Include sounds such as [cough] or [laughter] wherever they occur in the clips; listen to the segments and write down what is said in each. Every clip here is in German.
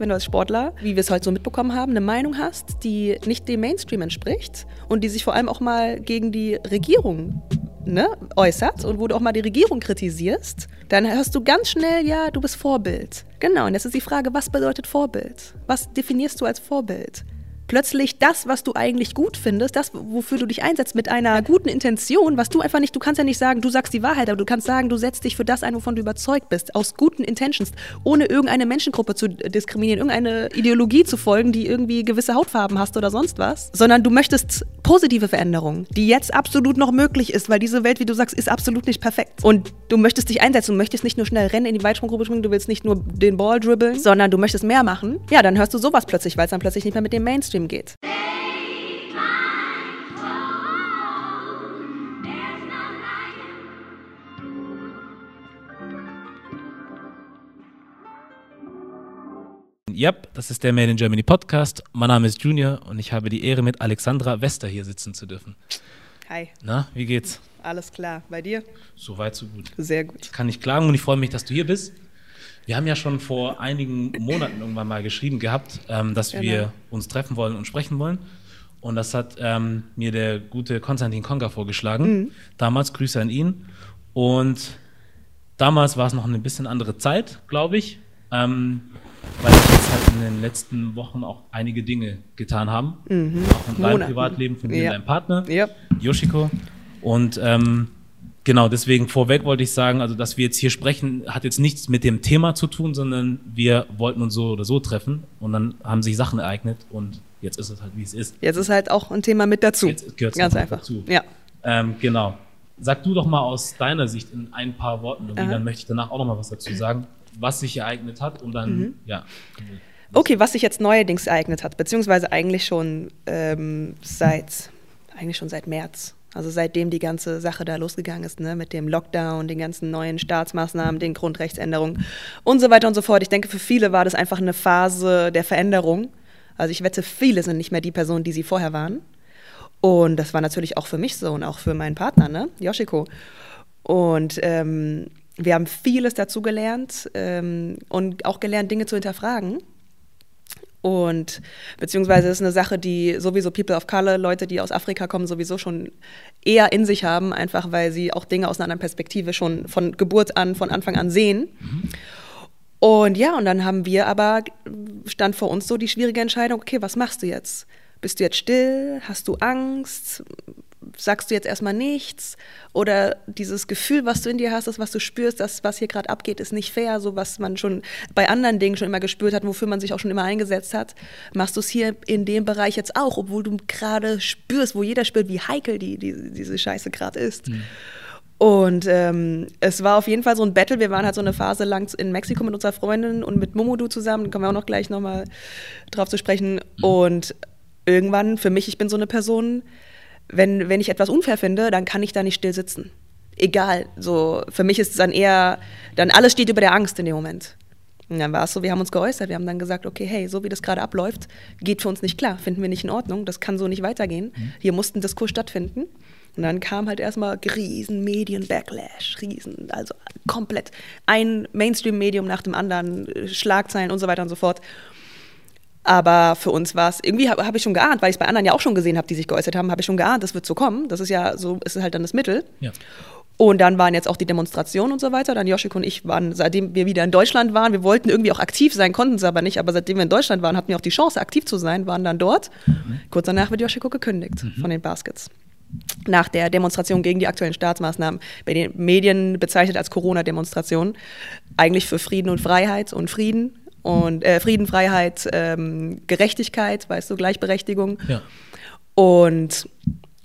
Wenn du als Sportler, wie wir es heute so mitbekommen haben, eine Meinung hast, die nicht dem Mainstream entspricht und die sich vor allem auch mal gegen die Regierung ne, äußert und wo du auch mal die Regierung kritisierst, dann hörst du ganz schnell, ja, du bist Vorbild. Genau, und jetzt ist die Frage, was bedeutet Vorbild? Was definierst du als Vorbild? Plötzlich das, was du eigentlich gut findest, das, wofür du dich einsetzt, mit einer guten Intention, was du einfach nicht, du kannst ja nicht sagen, du sagst die Wahrheit, aber du kannst sagen, du setzt dich für das ein, wovon du überzeugt bist, aus guten Intentions, ohne irgendeine Menschengruppe zu diskriminieren, irgendeine Ideologie zu folgen, die irgendwie gewisse Hautfarben hast oder sonst was, sondern du möchtest positive Veränderungen, die jetzt absolut noch möglich ist, weil diese Welt, wie du sagst, ist absolut nicht perfekt. Und du möchtest dich einsetzen, du möchtest nicht nur schnell rennen, in die Weitsprunggruppe springen, du willst nicht nur den Ball dribbeln, sondern du möchtest mehr machen. Ja, dann hörst du sowas plötzlich, weil es dann plötzlich nicht mehr mit dem Mainstream Mainstream geht. Yep, das ist der Made in Germany Podcast. Mein Name ist Junior und ich habe die Ehre, mit Alexandra Wester hier sitzen zu dürfen. Hi. Na, wie geht's? Alles klar. Bei dir? So weit, so gut. Sehr gut. Ich kann nicht klagen und ich freue mich, dass du hier bist. Wir haben ja schon vor einigen Monaten irgendwann mal geschrieben gehabt, ähm, dass genau. wir uns treffen wollen und sprechen wollen. Und das hat ähm, mir der gute Konstantin Konga vorgeschlagen. Mhm. Damals Grüße an ihn. Und damals war es noch eine bisschen andere Zeit, glaube ich, ähm, weil sich jetzt halt in den letzten Wochen auch einige Dinge getan haben. Mhm. Auch in deinem Privatleben von dir ja. und deinem Partner, ja. Yoshiko. Und ähm, Genau, deswegen vorweg wollte ich sagen, also dass wir jetzt hier sprechen, hat jetzt nichts mit dem Thema zu tun, sondern wir wollten uns so oder so treffen und dann haben sich Sachen ereignet und jetzt ist es halt, wie es ist. Jetzt ist halt auch ein Thema mit dazu. Jetzt gehört Ganz einfach dazu. Ja. Ähm, genau. Sag du doch mal aus deiner Sicht in ein paar Worten, und dann möchte ich danach auch noch mal was dazu sagen, was sich ereignet hat und dann, mhm. ja. Okay, was sich jetzt neuerdings ereignet hat, beziehungsweise eigentlich schon ähm, seit, eigentlich schon seit März also seitdem die ganze Sache da losgegangen ist, ne, mit dem Lockdown, den ganzen neuen Staatsmaßnahmen, den Grundrechtsänderungen und so weiter und so fort. Ich denke, für viele war das einfach eine Phase der Veränderung. Also ich wette, viele sind nicht mehr die Personen, die sie vorher waren. Und das war natürlich auch für mich so und auch für meinen Partner, ne, Yoshiko. Und ähm, wir haben vieles dazugelernt ähm, und auch gelernt, Dinge zu hinterfragen und beziehungsweise ist eine Sache, die sowieso People of Color, Leute, die aus Afrika kommen, sowieso schon eher in sich haben, einfach weil sie auch Dinge aus einer anderen Perspektive schon von Geburt an, von Anfang an sehen. Mhm. Und ja, und dann haben wir aber, stand vor uns so die schwierige Entscheidung, okay, was machst du jetzt? Bist du jetzt still? Hast du Angst? Sagst du jetzt erstmal nichts oder dieses Gefühl, was du in dir hast, das, was du spürst, das, was hier gerade abgeht, ist nicht fair, so was man schon bei anderen Dingen schon immer gespürt hat, wofür man sich auch schon immer eingesetzt hat, machst du es hier in dem Bereich jetzt auch, obwohl du gerade spürst, wo jeder spürt, wie heikel die, die diese Scheiße gerade ist. Mhm. Und ähm, es war auf jeden Fall so ein Battle. Wir waren halt so eine Phase lang in Mexiko mit unserer Freundin und mit Momodu zusammen. Da kommen wir auch noch gleich nochmal drauf zu sprechen. Mhm. Und irgendwann, für mich, ich bin so eine Person, wenn, wenn ich etwas unfair finde, dann kann ich da nicht still sitzen. Egal. So, für mich ist es dann eher, dann alles steht über der Angst in dem Moment. Und dann war es so, wir haben uns geäußert, wir haben dann gesagt, okay, hey, so wie das gerade abläuft, geht für uns nicht klar, finden wir nicht in Ordnung, das kann so nicht weitergehen. Mhm. Hier musste ein Diskurs stattfinden. Und dann kam halt erstmal riesen Medien-Backlash, riesen, also komplett ein Mainstream-Medium nach dem anderen, Schlagzeilen und so weiter und so fort. Aber für uns war es, irgendwie habe hab ich schon geahnt, weil ich es bei anderen ja auch schon gesehen habe, die sich geäußert haben, habe ich schon geahnt, das wird so kommen. Das ist ja so, ist halt dann das Mittel. Ja. Und dann waren jetzt auch die Demonstrationen und so weiter. Dann Joschik und ich waren, seitdem wir wieder in Deutschland waren, wir wollten irgendwie auch aktiv sein, konnten es aber nicht. Aber seitdem wir in Deutschland waren, hatten wir auch die Chance, aktiv zu sein, waren dann dort. Mhm. Kurz danach wird Joschiko gekündigt mhm. von den Baskets. Nach der Demonstration gegen die aktuellen Staatsmaßnahmen, bei den Medien bezeichnet als Corona-Demonstration, eigentlich für Frieden und Freiheit und Frieden und äh, Frieden, Freiheit, ähm, Gerechtigkeit, weißt du, Gleichberechtigung. Ja. Und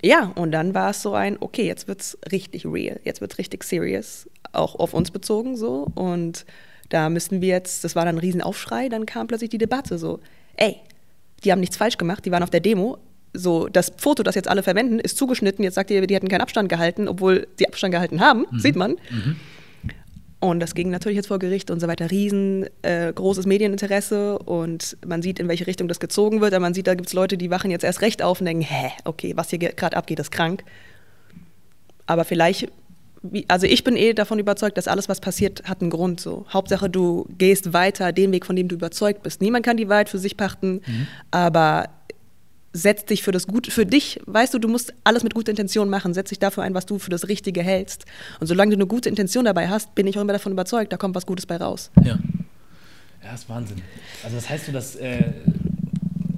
ja, und dann war es so ein, okay, jetzt wird es richtig real, jetzt wird es richtig serious, auch auf uns bezogen so. Und da müssen wir jetzt, das war dann ein Riesenaufschrei, dann kam plötzlich die Debatte so, ey, die haben nichts falsch gemacht, die waren auf der Demo. So, das Foto, das jetzt alle verwenden, ist zugeschnitten. Jetzt sagt ihr, die hätten keinen Abstand gehalten, obwohl sie Abstand gehalten haben, mhm. sieht man. Mhm. Und das ging natürlich jetzt vor Gericht und so weiter. Riesengroßes äh, Medieninteresse und man sieht, in welche Richtung das gezogen wird. Aber man sieht, da gibt es Leute, die wachen jetzt erst recht auf und denken, hä, okay, was hier gerade abgeht, ist krank. Aber vielleicht wie, also ich bin eh davon überzeugt, dass alles, was passiert, hat einen Grund. So. Hauptsache, du gehst weiter den Weg, von dem du überzeugt bist. Niemand kann die Wahrheit für sich pachten, mhm. aber setz dich für das Gute, für dich, weißt du, du musst alles mit guter Intention machen, setz dich dafür ein, was du für das Richtige hältst. Und solange du eine gute Intention dabei hast, bin ich auch immer davon überzeugt, da kommt was Gutes bei raus. Ja. Ja, ist Wahnsinn. Also das heißt so, dass äh,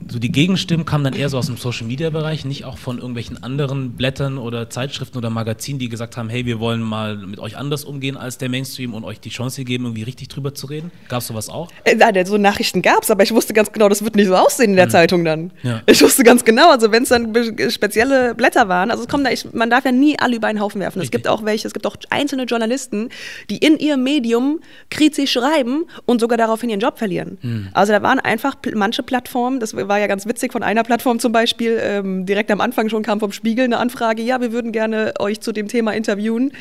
so die Gegenstimmen kamen dann eher so aus dem Social Media Bereich, nicht auch von irgendwelchen anderen Blättern oder Zeitschriften oder Magazinen, die gesagt haben, hey, wir wollen mal mit euch anders umgehen als der Mainstream und euch die Chance geben, irgendwie richtig drüber zu reden. Gab es sowas auch? Äh, nein, so Nachrichten gab es, aber ich wusste ganz genau, das wird nicht so aussehen in der mhm. Zeitung dann. Ja. Ich wusste ganz genau, also wenn es dann spezielle Blätter waren, also es kommt da, ich, man darf ja nie alle über einen Haufen werfen. Richtig. Es gibt auch welche, es gibt auch einzelne Journalisten, die in ihrem Medium kritisch schreiben und sogar daraufhin ihren Job verlieren. Mhm. Also da waren einfach manche Plattformen, das war ja ganz witzig von einer Plattform zum Beispiel, ähm, direkt am Anfang schon kam vom Spiegel eine Anfrage, ja, wir würden gerne euch zu dem Thema interviewen.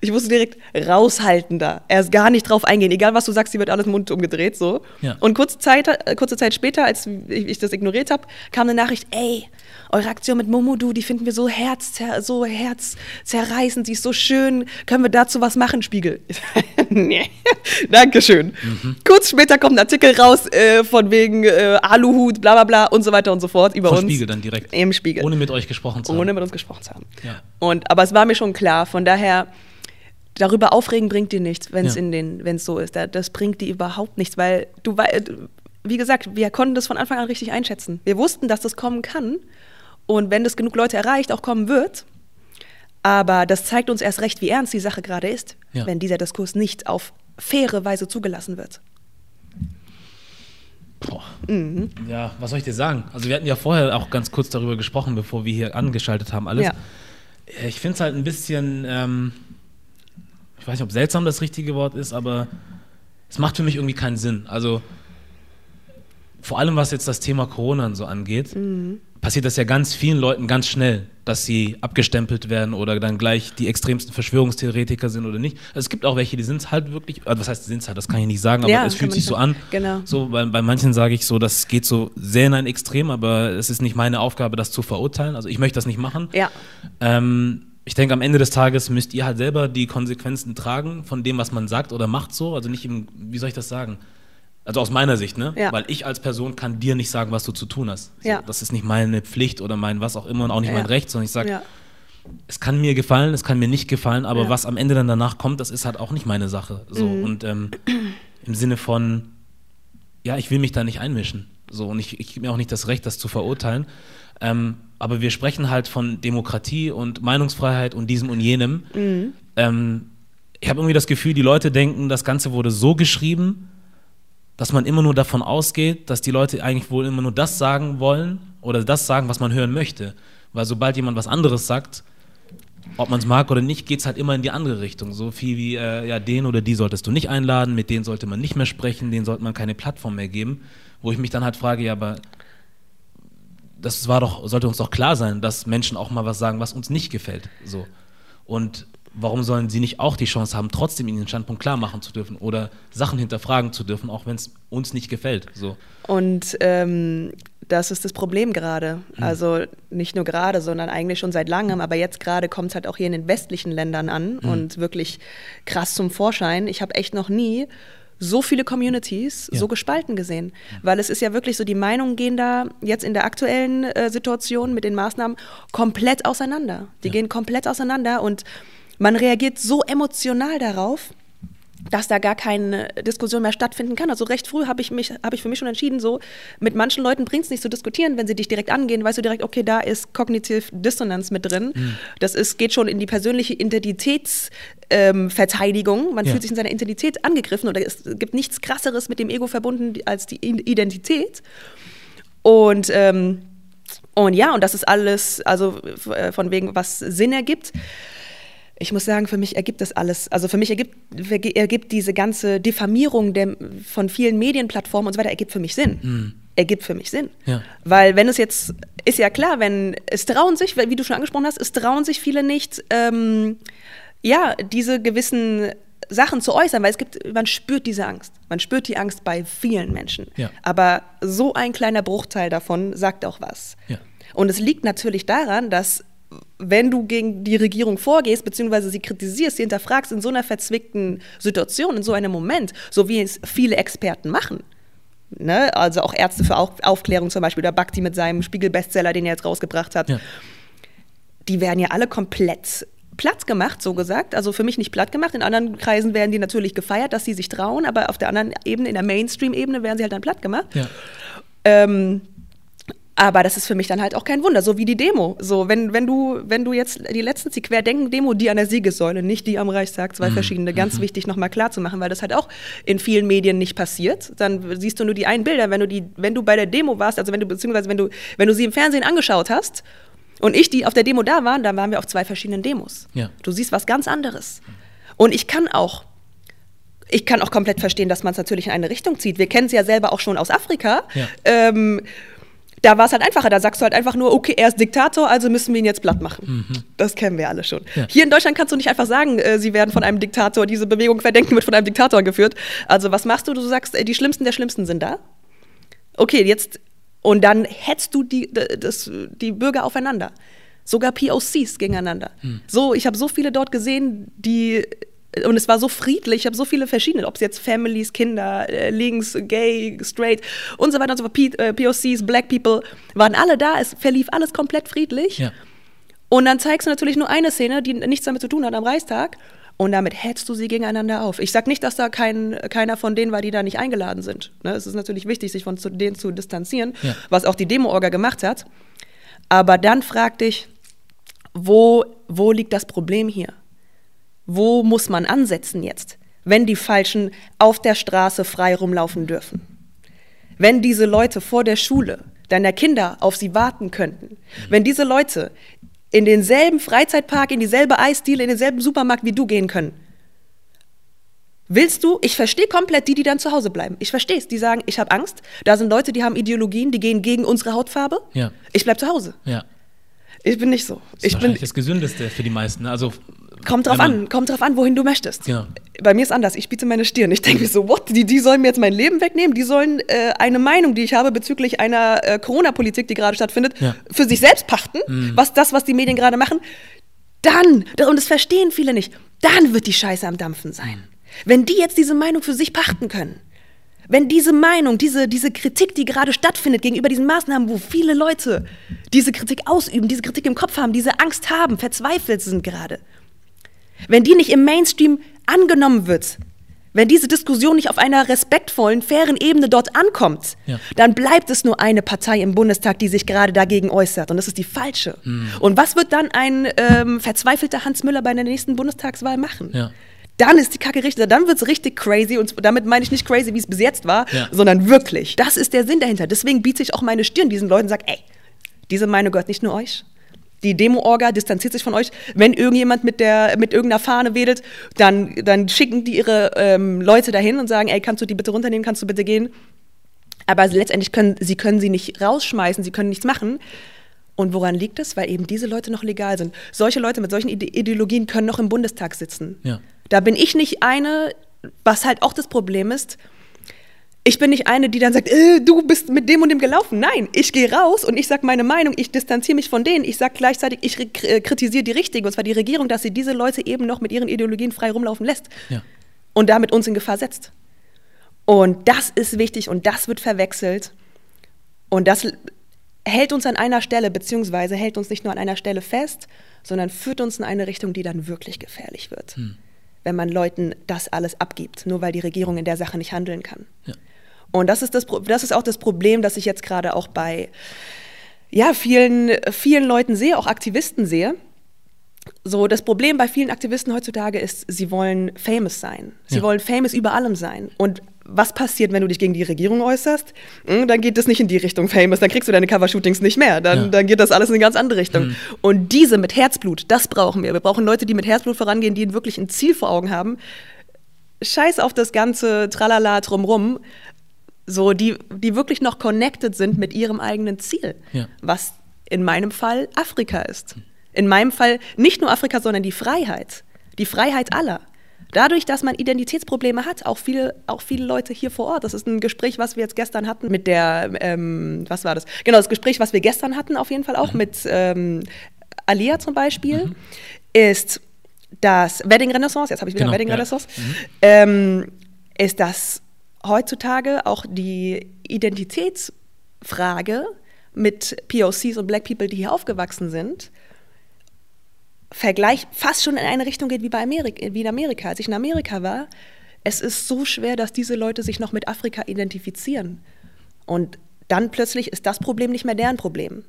Ich wusste direkt, raushalten da. Erst gar nicht drauf eingehen. Egal, was du sagst, die wird alles Mund umgedreht so. Ja. Und kurze Zeit, äh, kurze Zeit später, als ich, ich das ignoriert habe, kam eine Nachricht, ey, eure Aktion mit Momodu, die finden wir so, herz, so herzzerreißend, sie ist so schön. Können wir dazu was machen, Spiegel? [laughs] nee, Dankeschön. Mhm. Kurz später kommt ein Artikel raus äh, von wegen äh, Aluhut, bla bla bla und so weiter und so fort über Vom uns. Spiegel dann direkt. Im Spiegel. Ohne mit euch gesprochen zu haben. Ohne mit uns gesprochen zu haben. Ja. Und, aber es war mir schon klar, von daher darüber aufregen bringt dir nichts, wenn es ja. in den, wenn es so ist. Das bringt dir überhaupt nichts, weil du, wie gesagt, wir konnten das von Anfang an richtig einschätzen. Wir wussten, dass das kommen kann und wenn das genug Leute erreicht, auch kommen wird. Aber das zeigt uns erst recht, wie ernst die Sache gerade ist, ja. wenn dieser Diskurs nicht auf faire Weise zugelassen wird. Boah. Mhm. Ja, was soll ich dir sagen? Also wir hatten ja vorher auch ganz kurz darüber gesprochen, bevor wir hier angeschaltet haben, alles. Ja. Ich finde es halt ein bisschen, ähm, ich weiß nicht, ob seltsam das richtige Wort ist, aber es macht für mich irgendwie keinen Sinn. Also vor allem was jetzt das Thema Corona und so angeht. Mhm passiert das ja ganz vielen Leuten ganz schnell, dass sie abgestempelt werden oder dann gleich die extremsten Verschwörungstheoretiker sind oder nicht. Also es gibt auch welche, die sind es halt wirklich, also was heißt, die sind es halt, das kann ich nicht sagen, aber ja, es fühlt sich so an. Genau. So, bei, bei manchen sage ich so, das geht so sehr in ein Extrem, aber es ist nicht meine Aufgabe, das zu verurteilen. Also ich möchte das nicht machen. Ja. Ähm, ich denke, am Ende des Tages müsst ihr halt selber die Konsequenzen tragen von dem, was man sagt oder macht so. Also nicht im, wie soll ich das sagen? Also aus meiner Sicht, ne? Ja. Weil ich als Person kann dir nicht sagen, was du zu tun hast. So, ja. Das ist nicht meine Pflicht oder mein was auch immer und auch nicht ja. mein Recht, sondern ich sage, es kann mir gefallen, es kann mir nicht gefallen, aber was am Ende dann danach kommt, das ist halt auch nicht meine Sache. So. Mhm. Und ähm, im Sinne von, ja, ich will mich da nicht einmischen. So, und ich, ich gebe mir auch nicht das Recht, das zu verurteilen. Ähm, aber wir sprechen halt von Demokratie und Meinungsfreiheit und diesem und jenem. Mhm. Ähm, ich habe irgendwie das Gefühl, die Leute denken, das Ganze wurde so geschrieben, dass man immer nur davon ausgeht, dass die Leute eigentlich wohl immer nur das sagen wollen oder das sagen, was man hören möchte. Weil sobald jemand was anderes sagt, ob man es mag oder nicht, geht es halt immer in die andere Richtung. So viel wie, äh, ja, den oder die solltest du nicht einladen, mit denen sollte man nicht mehr sprechen, denen sollte man keine Plattform mehr geben. Wo ich mich dann halt frage, ja, aber das war doch, sollte uns doch klar sein, dass Menschen auch mal was sagen, was uns nicht gefällt. So. Und warum sollen sie nicht auch die Chance haben, trotzdem ihnen den Standpunkt klar machen zu dürfen oder Sachen hinterfragen zu dürfen, auch wenn es uns nicht gefällt? So. Und ähm, das ist das Problem gerade. Hm. Also nicht nur gerade, sondern eigentlich schon seit langem, aber jetzt gerade kommt es halt auch hier in den westlichen Ländern an hm. und wirklich krass zum Vorschein. Ich habe echt noch nie so viele Communities ja. so gespalten gesehen. Weil es ist ja wirklich so, die Meinungen gehen da jetzt in der aktuellen äh, Situation mit den Maßnahmen komplett auseinander. Die ja. gehen komplett auseinander und man reagiert so emotional darauf, dass da gar keine Diskussion mehr stattfinden kann. Also recht früh habe ich mich, habe ich für mich schon entschieden, so mit manchen Leuten bringt es nicht zu diskutieren, wenn sie dich direkt angehen, weißt du direkt, okay, da ist Cognitive Dissonance mit drin. Mhm. Das ist, geht schon in die persönliche Identitätsverteidigung. Ähm, Man ja. fühlt sich in seiner Identität angegriffen oder es gibt nichts krasseres mit dem Ego verbunden als die Identität. Und ähm, und ja, und das ist alles, also äh, von wegen, was Sinn ergibt ich muss sagen, für mich ergibt das alles, also für mich ergibt, ergibt diese ganze Diffamierung der, von vielen Medienplattformen und so weiter, ergibt für mich Sinn. Mhm. Ergibt für mich Sinn. Ja. Weil wenn es jetzt, ist ja klar, wenn, es trauen sich, wie du schon angesprochen hast, es trauen sich viele nicht, ähm, ja, diese gewissen Sachen zu äußern, weil es gibt, man spürt diese Angst. Man spürt die Angst bei vielen Menschen. Ja. Aber so ein kleiner Bruchteil davon sagt auch was. Ja. Und es liegt natürlich daran, dass wenn du gegen die Regierung vorgehst, beziehungsweise sie kritisierst, sie hinterfragst in so einer verzwickten Situation, in so einem Moment, so wie es viele Experten machen. Ne? Also auch Ärzte für Aufklärung zum Beispiel, der Bakti mit seinem Spiegel-Bestseller, den er jetzt rausgebracht hat. Ja. Die werden ja alle komplett platt gemacht, so gesagt. Also für mich nicht platt gemacht. In anderen Kreisen werden die natürlich gefeiert, dass sie sich trauen, aber auf der anderen Ebene, in der Mainstream-Ebene, werden sie halt dann platt gemacht. Ja. Ähm, aber das ist für mich dann halt auch kein Wunder, so wie die Demo. So, wenn, wenn du, wenn du jetzt die letzten die Querdenken-Demo, die an der Siegessäule, nicht die am Reichstag, zwei mhm. verschiedene, ganz mhm. wichtig nochmal klar zu machen, weil das halt auch in vielen Medien nicht passiert. Dann siehst du nur die einen Bilder, wenn du die, wenn du bei der Demo warst, also wenn du, beziehungsweise wenn du, wenn du sie im Fernsehen angeschaut hast und ich, die auf der Demo da waren, dann waren wir auf zwei verschiedenen Demos. Ja. Du siehst was ganz anderes. Und ich kann auch ich kann auch komplett verstehen, dass man es natürlich in eine Richtung zieht. Wir kennen es ja selber auch schon aus Afrika. Ja. Ähm, da war es halt einfacher. Da sagst du halt einfach nur, okay, er ist Diktator, also müssen wir ihn jetzt platt machen. Mhm. Das kennen wir alle schon. Ja. Hier in Deutschland kannst du nicht einfach sagen, äh, sie werden von einem Diktator, diese Bewegung verdenken wird von einem Diktator geführt. Also was machst du? Du sagst, äh, die Schlimmsten der Schlimmsten sind da. Okay, jetzt, und dann hetzt du die, das, die Bürger aufeinander. Sogar POCs gegeneinander. Mhm. So, ich habe so viele dort gesehen, die und es war so friedlich, ich habe so viele verschiedene, ob es jetzt Families, Kinder, äh, links, gay, straight und so weiter und so fort, POCs, äh, Black People, waren alle da, es verlief alles komplett friedlich. Ja. Und dann zeigst du natürlich nur eine Szene, die nichts damit zu tun hat am Reichstag. Und damit hetzt du sie gegeneinander auf. Ich sage nicht, dass da kein, keiner von denen war, die da nicht eingeladen sind. Ne? Es ist natürlich wichtig, sich von denen zu distanzieren, ja. was auch die Demo-Orga gemacht hat. Aber dann frag dich, wo, wo liegt das Problem hier? Wo muss man ansetzen jetzt, wenn die Falschen auf der Straße frei rumlaufen dürfen? Wenn diese Leute vor der Schule deiner Kinder auf sie warten könnten, wenn diese Leute in denselben Freizeitpark, in dieselbe Eisdiele, in denselben Supermarkt wie du gehen können, Willst du, ich verstehe komplett die, die dann zu Hause bleiben. Ich verstehe es. Die sagen, ich habe Angst. Da sind Leute, die haben Ideologien, die gehen gegen unsere Hautfarbe. Ja. Ich bleibe zu Hause. Ja. Ich bin nicht so. Das ist ich bin das Gesündeste für die meisten. Also Kommt drauf an, kommt drauf an, wohin du möchtest. Ja. Bei mir ist anders. Ich biete meine Stirn. Ich denke mir so, what? Die, die sollen mir jetzt mein Leben wegnehmen? Die sollen äh, eine Meinung, die ich habe bezüglich einer äh, Corona-Politik, die gerade stattfindet, ja. für sich selbst pachten. Mhm. Was das, was die Medien gerade machen. Dann, und das verstehen viele nicht, dann wird die Scheiße am Dampfen sein. Wenn die jetzt diese Meinung für sich pachten können. Wenn diese Meinung, diese, diese Kritik, die gerade stattfindet gegenüber diesen Maßnahmen, wo viele Leute diese Kritik ausüben, diese Kritik im Kopf haben, diese Angst haben, verzweifelt sind gerade, wenn die nicht im Mainstream angenommen wird, wenn diese Diskussion nicht auf einer respektvollen, fairen Ebene dort ankommt, ja. dann bleibt es nur eine Partei im Bundestag, die sich gerade dagegen äußert. Und das ist die falsche. Hm. Und was wird dann ein ähm, verzweifelter Hans Müller bei der nächsten Bundestagswahl machen? Ja. Dann ist die Kacke richtig, dann wird es richtig crazy. Und damit meine ich nicht crazy, wie es bis jetzt war, ja. sondern wirklich. Das ist der Sinn dahinter. Deswegen biete ich auch meine Stirn diesen Leuten und sage, ey, diese Meinung gehört nicht nur euch, die Demo-Orga distanziert sich von euch. Wenn irgendjemand mit, der, mit irgendeiner Fahne wedelt, dann, dann schicken die ihre ähm, Leute dahin und sagen, ey, kannst du die bitte runternehmen, kannst du bitte gehen. Aber letztendlich können sie können sie nicht rausschmeißen, sie können nichts machen. Und woran liegt es? Weil eben diese Leute noch legal sind. Solche Leute mit solchen Ideologien können noch im Bundestag sitzen. Ja. Da bin ich nicht eine, was halt auch das Problem ist, ich bin nicht eine, die dann sagt, äh, du bist mit dem und dem gelaufen. Nein, ich gehe raus und ich sage meine Meinung, ich distanziere mich von denen. Ich sage gleichzeitig, ich äh, kritisiere die Richtige, und zwar die Regierung, dass sie diese Leute eben noch mit ihren Ideologien frei rumlaufen lässt ja. und damit uns in Gefahr setzt. Und das ist wichtig und das wird verwechselt. Und das hält uns an einer Stelle, beziehungsweise hält uns nicht nur an einer Stelle fest, sondern führt uns in eine Richtung, die dann wirklich gefährlich wird. Hm. Wenn man Leuten das alles abgibt, nur weil die Regierung in der Sache nicht handeln kann. Ja. Und das ist, das, das ist auch das Problem, das ich jetzt gerade auch bei ja, vielen, vielen Leuten sehe, auch Aktivisten sehe. So, das Problem bei vielen Aktivisten heutzutage ist, sie wollen famous sein. Sie ja. wollen famous über allem sein. Und was passiert, wenn du dich gegen die Regierung äußerst? Hm, dann geht das nicht in die Richtung famous, dann kriegst du deine Cover-Shootings nicht mehr. Dann, ja. dann geht das alles in eine ganz andere Richtung. Mhm. Und diese mit Herzblut, das brauchen wir. Wir brauchen Leute, die mit Herzblut vorangehen, die wirklich ein Ziel vor Augen haben. Scheiß auf das ganze Tralala drumrum, so die, die wirklich noch connected sind mit ihrem eigenen Ziel, ja. was in meinem Fall Afrika ist. In meinem Fall nicht nur Afrika, sondern die Freiheit, die Freiheit aller. Dadurch, dass man Identitätsprobleme hat, auch viele, auch viele Leute hier vor Ort. Das ist ein Gespräch, was wir jetzt gestern hatten mit der, ähm, was war das? Genau, das Gespräch, was wir gestern hatten, auf jeden Fall auch mhm. mit ähm, Alia zum Beispiel, mhm. ist das Wedding Renaissance, jetzt habe ich wieder genau, Wedding ja. Renaissance, mhm. ähm, ist das heutzutage auch die Identitätsfrage mit POCs und Black People, die hier aufgewachsen sind, Vergleich fast schon in eine Richtung geht wie bei Amerika, wie in Amerika. Als ich in Amerika war, es ist so schwer, dass diese Leute sich noch mit Afrika identifizieren. Und dann plötzlich ist das Problem nicht mehr deren Problem.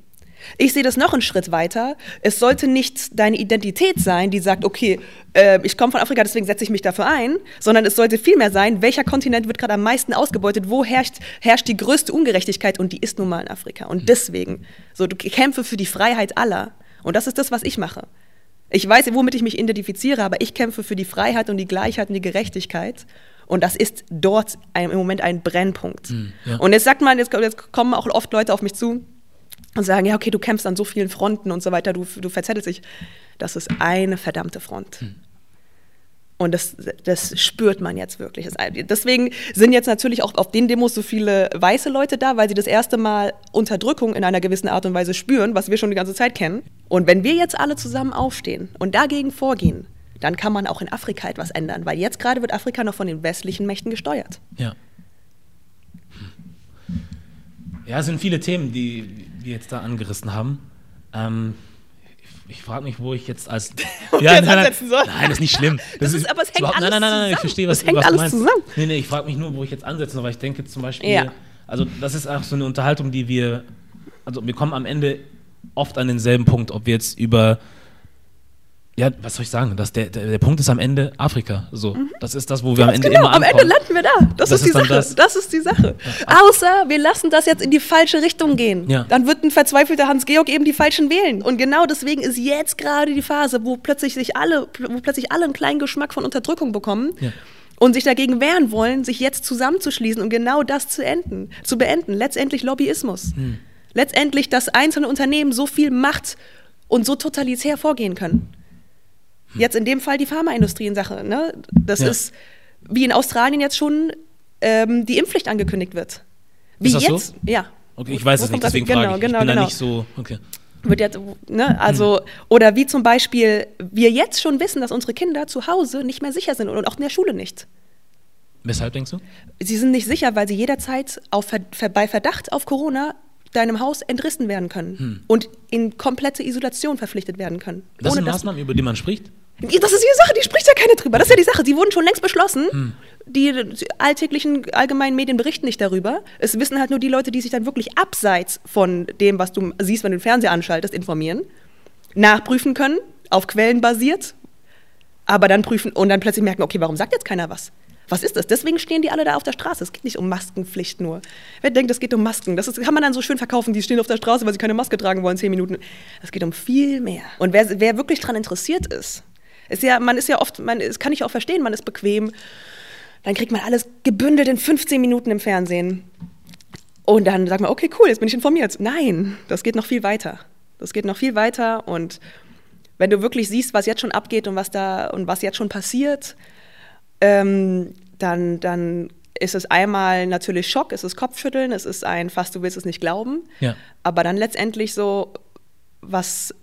Ich sehe das noch einen Schritt weiter. Es sollte nicht deine Identität sein, die sagt, okay, äh, ich komme von Afrika, deswegen setze ich mich dafür ein, sondern es sollte vielmehr sein, welcher Kontinent wird gerade am meisten ausgebeutet, wo herrscht, herrscht die größte Ungerechtigkeit und die ist nun mal in Afrika. Und deswegen, so, du kämpfe für die Freiheit aller. Und das ist das, was ich mache. Ich weiß, womit ich mich identifiziere, aber ich kämpfe für die Freiheit und die Gleichheit und die Gerechtigkeit. Und das ist dort ein, im Moment ein Brennpunkt. Mm, ja. Und jetzt sagt man, jetzt, jetzt, kommen auch oft Leute auf mich zu und sagen, ja, okay, du kämpfst an so vielen Fronten und so weiter, du, du verzettelst dich. Das ist eine verdammte Front. Mm. Und das, das spürt man jetzt wirklich. Deswegen sind jetzt natürlich auch auf den Demos so viele weiße Leute da, weil sie das erste Mal Unterdrückung in einer gewissen Art und Weise spüren, was wir schon die ganze Zeit kennen. Und wenn wir jetzt alle zusammen aufstehen und dagegen vorgehen, dann kann man auch in Afrika etwas ändern, weil jetzt gerade wird Afrika noch von den westlichen Mächten gesteuert. Ja. Ja, es sind viele Themen, die wir jetzt da angerissen haben. Ähm, ich frage mich, wo ich jetzt als. [laughs] ja, jetzt nein, ansetzen soll. Nein, das ist nicht schlimm. Das, das ist, aber es hängt alles Nein, nein, nein, nein, ich verstehe, was, hängt was alles du meinst. zusammen. Nee, nee, ich frage mich nur, wo ich jetzt ansetzen soll, weil ich denke zum Beispiel. Ja. Also, das ist auch so eine Unterhaltung, die wir. Also, wir kommen am Ende oft an denselben Punkt, ob wir jetzt über ja, was soll ich sagen? Das, der, der, der Punkt ist am Ende Afrika. So. Mhm. Das ist das, wo wir am Ende genau, immer ankommen. Am Ende landen wir da. Das, das ist, die Sache. Das. das. ist die Sache. Ja. Außer wir lassen das jetzt in die falsche Richtung gehen. Ja. Dann wird ein verzweifelter Hans-Georg eben die Falschen wählen. Und genau deswegen ist jetzt gerade die Phase, wo plötzlich sich alle, wo plötzlich alle einen kleinen Geschmack von Unterdrückung bekommen. Ja. Und sich dagegen wehren wollen, sich jetzt zusammenzuschließen und genau das zu enden, zu beenden. Letztendlich Lobbyismus. Hm. Letztendlich, dass einzelne Unternehmen so viel Macht und so totalitär vorgehen können. Jetzt in dem Fall die Pharmaindustrie in Sache. Ne? Das ja. ist, wie in Australien jetzt schon ähm, die Impfpflicht angekündigt wird. Wie ist das jetzt? So? Ja. Okay, ich weiß es nicht, deswegen genau, frage ich. Genau, ich bin genau. da nicht so, okay. Wird jetzt, ne, also, hm. oder wie zum Beispiel wir jetzt schon wissen, dass unsere Kinder zu Hause nicht mehr sicher sind und auch in der Schule nicht. Weshalb denkst du? Sie sind nicht sicher, weil sie jederzeit auf, bei Verdacht auf Corona deinem Haus entrissen werden können hm. und in komplette Isolation verpflichtet werden können. Das sind Maßnahmen, über die man spricht? Das ist die Sache, die spricht ja keiner drüber. Das ist ja die Sache. Die wurden schon längst beschlossen. Hm. Die alltäglichen allgemeinen Medien berichten nicht darüber. Es wissen halt nur die Leute, die sich dann wirklich abseits von dem, was du siehst, wenn du den Fernseher anschaltest, informieren, nachprüfen können, auf Quellen basiert, aber dann prüfen und dann plötzlich merken, okay, warum sagt jetzt keiner was? Was ist das? Deswegen stehen die alle da auf der Straße. Es geht nicht um Maskenpflicht nur. Wer denkt, es geht um Masken? Das ist, kann man dann so schön verkaufen, die stehen auf der Straße, weil sie keine Maske tragen wollen, zehn Minuten. Es geht um viel mehr. Und wer, wer wirklich daran interessiert ist, ist ja, man ist ja oft, man, das kann ich auch verstehen, man ist bequem. Dann kriegt man alles gebündelt in 15 Minuten im Fernsehen. Und dann sagt man, okay, cool, jetzt bin ich informiert. Nein, das geht noch viel weiter. Das geht noch viel weiter und wenn du wirklich siehst, was jetzt schon abgeht und was da und was jetzt schon passiert, ähm, dann, dann ist es einmal natürlich Schock, es ist Kopfschütteln, es ist ein fast du willst es nicht glauben. Ja. Aber dann letztendlich so, was,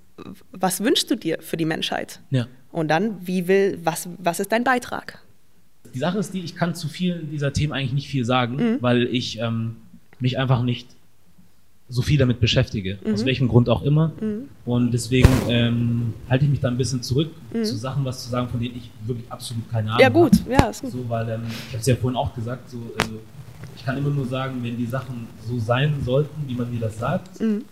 was wünschst du dir für die Menschheit? Ja. Und dann, wie will, was, was ist dein Beitrag? Die Sache ist die, ich kann zu vielen dieser Themen eigentlich nicht viel sagen, mhm. weil ich ähm, mich einfach nicht so viel damit beschäftige, mhm. aus welchem Grund auch immer. Mhm. Und deswegen ähm, halte ich mich da ein bisschen zurück, mhm. zu Sachen was zu sagen, von denen ich wirklich absolut keine Ahnung habe. Ja gut, habe. ja, ist gut. So, weil ähm, ich habe es ja vorhin auch gesagt, so, also, ich kann immer nur sagen, wenn die Sachen so sein sollten, wie man mir das sagt, mhm.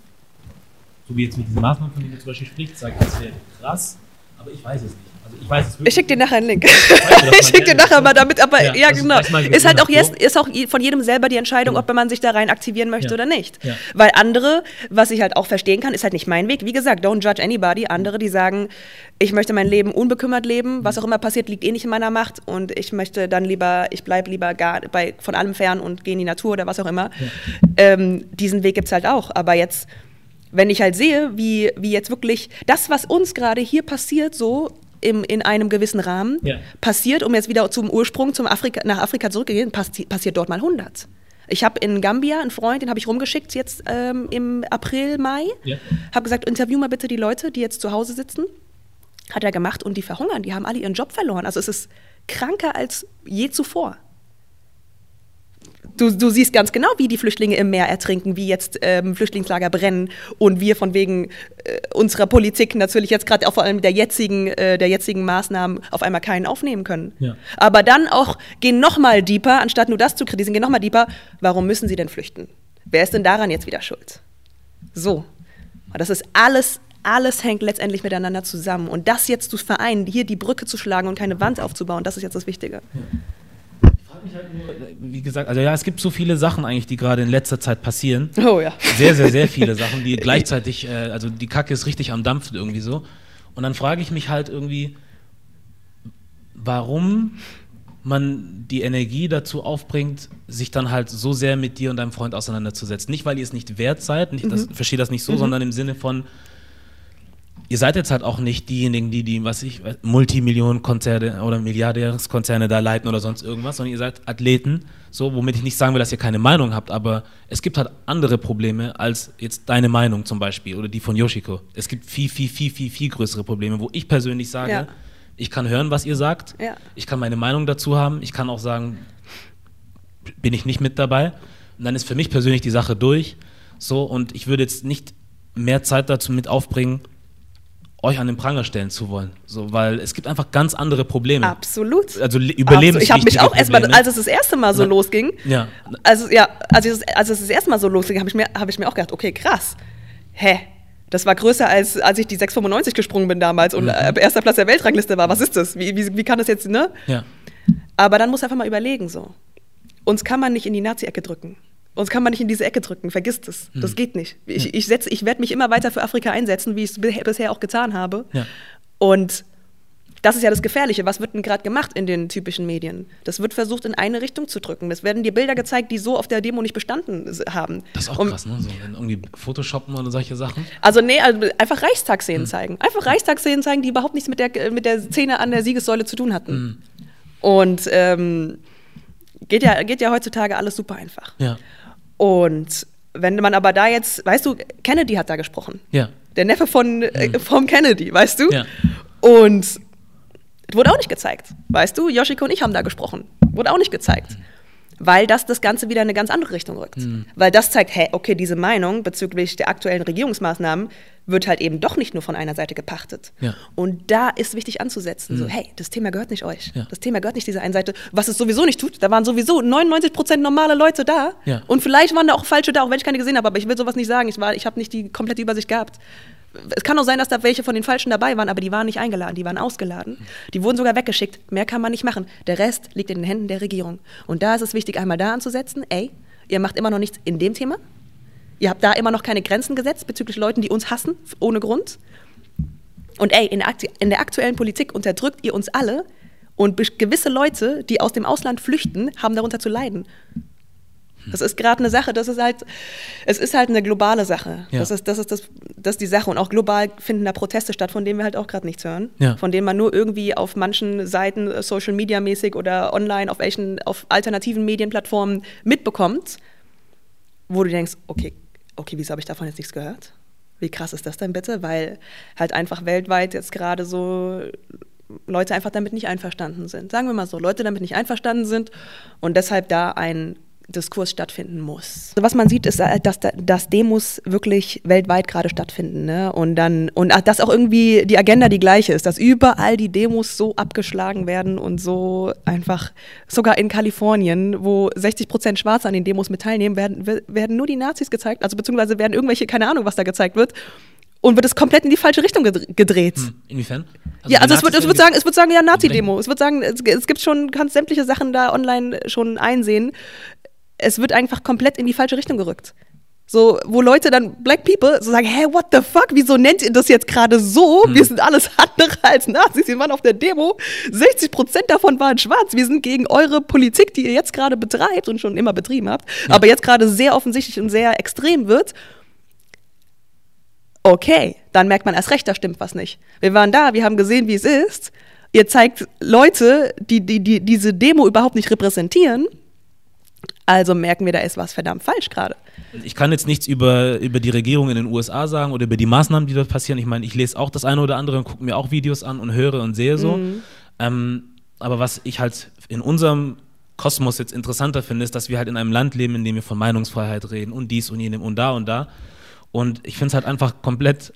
so wie jetzt mit diesen Maßnahmen, von denen du zum Beispiel sprichst, sage ich, das wäre krass, aber ich weiß es nicht. Also ich weiß es wirklich. Ich schicke dir nachher einen Link. ich [laughs] schicke dir nachher mal damit, aber ja, ja genau. Ist halt auch jetzt, ist auch von jedem selber die Entscheidung, genau. ob man sich da rein aktivieren möchte ja. oder nicht. Ja. Weil andere, was ich halt auch verstehen kann, ist halt nicht mein Weg. Wie gesagt, don't judge anybody. Andere, die sagen, ich möchte mein Leben unbekümmert leben, was auch immer passiert, liegt eh nicht in meiner Macht und ich möchte dann lieber, ich bleibe lieber gar bei, von allem fern und gehe in die Natur oder was auch immer. Ähm, diesen Weg gibt es halt auch. Aber jetzt wenn ich halt sehe, wie, wie jetzt wirklich das, was uns gerade hier passiert, so im, in einem gewissen Rahmen ja. passiert, um jetzt wieder zum Ursprung, zum Afrika, nach Afrika zurückzugehen, passi passiert dort mal 100. Ich habe in Gambia einen Freund, den habe ich rumgeschickt jetzt ähm, im April, Mai. Ja. Habe gesagt, interview mal bitte die Leute, die jetzt zu Hause sitzen. Hat er gemacht und die verhungern. Die haben alle ihren Job verloren. Also es ist kranker als je zuvor. Du, du siehst ganz genau, wie die Flüchtlinge im Meer ertrinken, wie jetzt ähm, Flüchtlingslager brennen und wir von wegen äh, unserer Politik natürlich jetzt gerade auch vor allem der jetzigen, äh, der jetzigen Maßnahmen auf einmal keinen aufnehmen können. Ja. Aber dann auch gehen nochmal deeper, anstatt nur das zu kritisieren, gehen nochmal deeper. Warum müssen sie denn flüchten? Wer ist denn daran jetzt wieder schuld? So. Das ist alles, alles hängt letztendlich miteinander zusammen. Und das jetzt zu vereinen, hier die Brücke zu schlagen und keine Wand aufzubauen, das ist jetzt das Wichtige. Wie gesagt, also ja, es gibt so viele Sachen eigentlich, die gerade in letzter Zeit passieren. Oh ja. Sehr, sehr, sehr viele [laughs] Sachen, die gleichzeitig, äh, also die Kacke ist richtig am Dampfen irgendwie so. Und dann frage ich mich halt irgendwie, warum man die Energie dazu aufbringt, sich dann halt so sehr mit dir und deinem Freund auseinanderzusetzen. Nicht, weil ihr es nicht wert seid, nicht, das, verstehe das nicht so, sondern im Sinne von, ihr seid jetzt halt auch nicht diejenigen, die die, was ich, Multimillionenkonzerne oder Milliardärskonzerne da leiten oder sonst irgendwas, sondern ihr seid Athleten, so, womit ich nicht sagen will, dass ihr keine Meinung habt, aber es gibt halt andere Probleme als jetzt deine Meinung zum Beispiel oder die von Yoshiko. Es gibt viel, viel, viel, viel, viel größere Probleme, wo ich persönlich sage, Ja. ich kann hören, was ihr sagt, Ja. ich kann meine Meinung dazu haben, ich kann auch sagen, bin ich nicht mit dabei. Und dann ist für mich persönlich die Sache durch. So, und ich würde jetzt nicht mehr Zeit dazu mit aufbringen, euch an den Pranger stellen zu wollen. So, weil es gibt einfach ganz andere Probleme. Absolut. Also le- Absolut. Ich habe mich auch erstmal, als es das erste Mal so Na- losging, Ja. also ja, als, es, als es das erste Mal so losging, habe ich, mir- hab ich mir auch gedacht, okay, krass. Hä? Das war größer, als als ich die 695 gesprungen bin damals und äh, erster Platz der Weltrangliste war. Was ist das? Wie, wie, wie kann das jetzt, ne? Ja. Aber dann muss einfach mal überlegen so. Uns kann man nicht in die Nazi-Ecke drücken. Uns kann man nicht in diese Ecke drücken. Vergisst es. Hm. Das geht nicht. Ich, ich, setz- ich werde mich immer weiter für Afrika einsetzen, wie ich es bi- bisher auch getan habe. Ja. Und das ist ja das Gefährliche. Was wird denn gerade gemacht in den typischen Medien? Das wird versucht, in eine Richtung zu drücken. Es werden dir Bilder gezeigt, die so auf der Demo nicht bestanden haben. Das ist auch Und- krass, ne? So, irgendwie Photoshoppen oder solche Sachen. Also nee, also einfach Hm. Reichstagsszenen zeigen. Einfach Reichstagsszenen zeigen, die überhaupt nichts mit der, mit der Szene an der Siegessäule zu tun hatten. Hm. Und ähm, geht, ja, geht ja heutzutage alles super einfach. Ja. Und wenn man aber da jetzt, weißt du, Kennedy hat da gesprochen. Ja. Der Neffe von äh, vom Kennedy, weißt du? Ja. Und wurde auch nicht gezeigt. Weißt du, Yoshiko und ich haben da gesprochen. Wurde auch nicht gezeigt. Weil das das Ganze wieder in eine ganz andere Richtung rückt. Weil das zeigt, hey, okay, diese Meinung bezüglich der aktuellen Regierungsmaßnahmen wird halt eben doch nicht nur von einer Seite gepachtet. Ja. Und da ist wichtig anzusetzen. So, hey, das Thema gehört nicht euch. Ja. Das Thema gehört nicht dieser einen Seite. Was es sowieso nicht tut, da waren sowieso 99 Prozent normale Leute da. Ja. Und vielleicht waren da auch falsche da, auch wenn ich keine gesehen habe. Aber ich will sowas nicht sagen. Ich, war- ich habe nicht die komplette Übersicht gehabt. Es kann auch sein, dass da welche von den Falschen dabei waren, aber die waren nicht eingeladen, die waren ausgeladen. Die wurden sogar weggeschickt. Mehr kann man nicht machen. Der Rest liegt in den Händen der Regierung. Und da ist es wichtig, einmal da anzusetzen, ey, ihr macht immer noch nichts in dem Thema. Ihr habt da immer noch keine Grenzen gesetzt bezüglich Leuten, die uns hassen, ohne Grund. Und ey, in der, aktuellen Politik unterdrückt ihr uns alle und gewisse Leute, die aus dem Ausland flüchten, haben darunter zu leiden. Das ist gerade eine Sache, das ist halt, es ist halt eine globale Sache. Ja. Das, ist, das, ist das, das ist die Sache. Und auch global finden da Proteste statt, von denen wir halt auch gerade nichts hören. Ja. Von denen man nur irgendwie auf manchen Seiten, äh, Social Media mäßig oder online, auf welchen, auf alternativen Medienplattformen mitbekommt, wo du denkst, okay, okay, wieso habe ich davon jetzt nichts gehört? Wie krass ist das denn bitte? Weil halt einfach weltweit jetzt gerade so Leute einfach damit nicht einverstanden sind. Sagen wir mal so, Leute damit nicht einverstanden sind und deshalb da ein Diskurs stattfinden muss. Also was man sieht, ist, äh, dass, da- dass Demos wirklich weltweit gerade stattfinden. Ne? Und dann, und dass auch irgendwie die Agenda die gleiche ist, dass überall die Demos so abgeschlagen werden und so einfach, sogar in Kalifornien, wo 60 Prozent Schwarze an den Demos mit teilnehmen, werden, wer- werden nur die Nazis gezeigt, also beziehungsweise werden irgendwelche, keine Ahnung, was da gezeigt wird. Und wird es komplett in die falsche Richtung gedre- gedreht. Hm. Inwiefern? ja, die also es wird, es wird sagen, es wird sagen, ja, Nazi-Demo. Es wird sagen, es, es gibt schon, kannst sämtliche Sachen da online schon einsehen. Es wird einfach komplett in die falsche Richtung gerückt. So, wo Leute dann, Black People, so sagen, hä, what the fuck, wieso nennt ihr das jetzt gerade so? Wir sind alles andere als Nazis, wir waren auf der Demo, 60 Prozent davon waren schwarz, wir sind gegen eure Politik, die ihr jetzt gerade betreibt und schon immer betrieben habt, aber jetzt gerade sehr offensichtlich und sehr extrem wird. Okay, dann merkt man erst recht, da stimmt was nicht. Wir waren da, wir haben gesehen, wie es ist. Ihr zeigt Leute, die, die, die diese Demo überhaupt nicht repräsentieren, Also merken wir, da ist was verdammt falsch gerade. Ich kann jetzt nichts über, über die Regierung in den USA sagen oder über die Maßnahmen, die dort passieren. Ich meine, ich lese auch das eine oder andere und gucke mir auch Videos an und höre und sehe so. Mhm. Ähm, aber was ich halt in unserem Kosmos jetzt interessanter finde, ist, dass wir halt in einem Land leben, in dem wir von Meinungsfreiheit reden und dies und jenem und da und da. Und ich finde es halt einfach komplett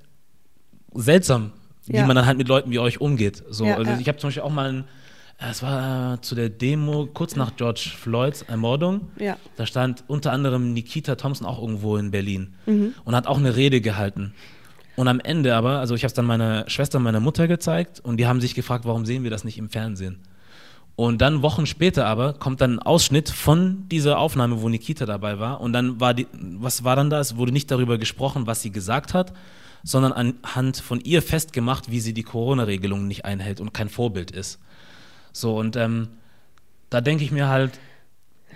seltsam, wie ja. man dann halt mit Leuten wie euch umgeht. So, ja, also ja. ich habe zum Beispiel auch mal ein, es war zu der Demo kurz nach George Floyds Ermordung. Ja. Da stand unter anderem Nikita Thompson auch irgendwo in Berlin mhm. und hat auch eine Rede gehalten. Und am Ende aber, also ich habe es dann meiner Schwester und meiner Mutter gezeigt und die haben sich gefragt, warum sehen wir das nicht im Fernsehen? Und dann Wochen später aber kommt dann ein Ausschnitt von dieser Aufnahme, wo Nikita dabei war. Und dann war die, was war dann da? Es wurde nicht darüber gesprochen, was sie gesagt hat, sondern anhand von ihr festgemacht, wie sie die Corona-Regelungen nicht einhält und kein Vorbild ist. So, und ähm, da denke ich mir halt,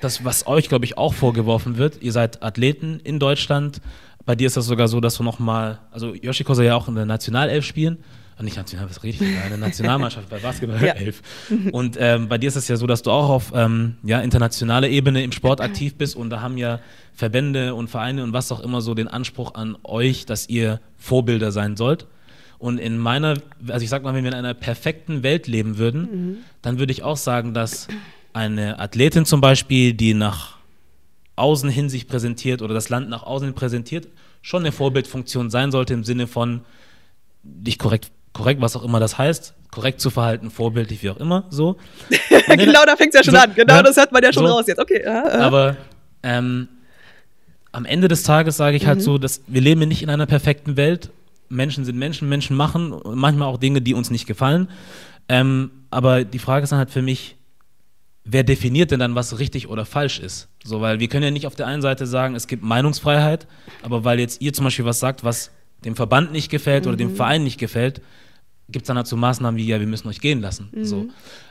das, was euch, glaube ich, auch vorgeworfen wird, ihr seid Athleten in Deutschland. Bei dir ist das sogar so, dass du nochmal, also Yoshiko soll ja auch in der Nationalelf spielen nicht national, was rede ich? Eine Nationalmannschaft bei Basketball ja. 11. [laughs] Und ähm, bei dir ist es ja so, dass du auch auf ähm, ja, internationaler Ebene im Sport aktiv bist und da haben ja Verbände und Vereine und was auch immer so den Anspruch an euch, dass ihr Vorbilder sein sollt. Und in meiner, also ich sag mal, wenn wir in einer perfekten Welt leben würden, mhm. dann würde ich auch sagen, dass eine Athletin zum Beispiel, die nach außen hin sich präsentiert oder das Land nach außen hin präsentiert, schon eine Vorbildfunktion sein sollte im Sinne von dich korrekt korrekt, was auch immer das heißt, korrekt zu verhalten, vorbildlich, wie auch immer, so. [laughs] genau, da fängt es ja schon so, an. Genau, ja, das hört man ja schon so. raus jetzt. Okay. Ja. Aber ähm, am Ende des Tages sage ich halt mhm. halt so, dass wir leben nicht in einer perfekten Welt. Menschen sind Menschen, Menschen machen manchmal auch Dinge, die uns nicht gefallen. Ähm, aber die Frage ist dann halt für mich, wer definiert denn dann, was richtig oder falsch ist? So, weil wir können ja nicht auf der einen Seite sagen, es gibt Meinungsfreiheit, aber weil jetzt ihr zum Beispiel was sagt, was dem Verband nicht gefällt mhm. oder dem mhm. Verein nicht gefällt, gibt es dann dazu Maßnahmen wie, ja, wir müssen euch gehen lassen. Mhm. So.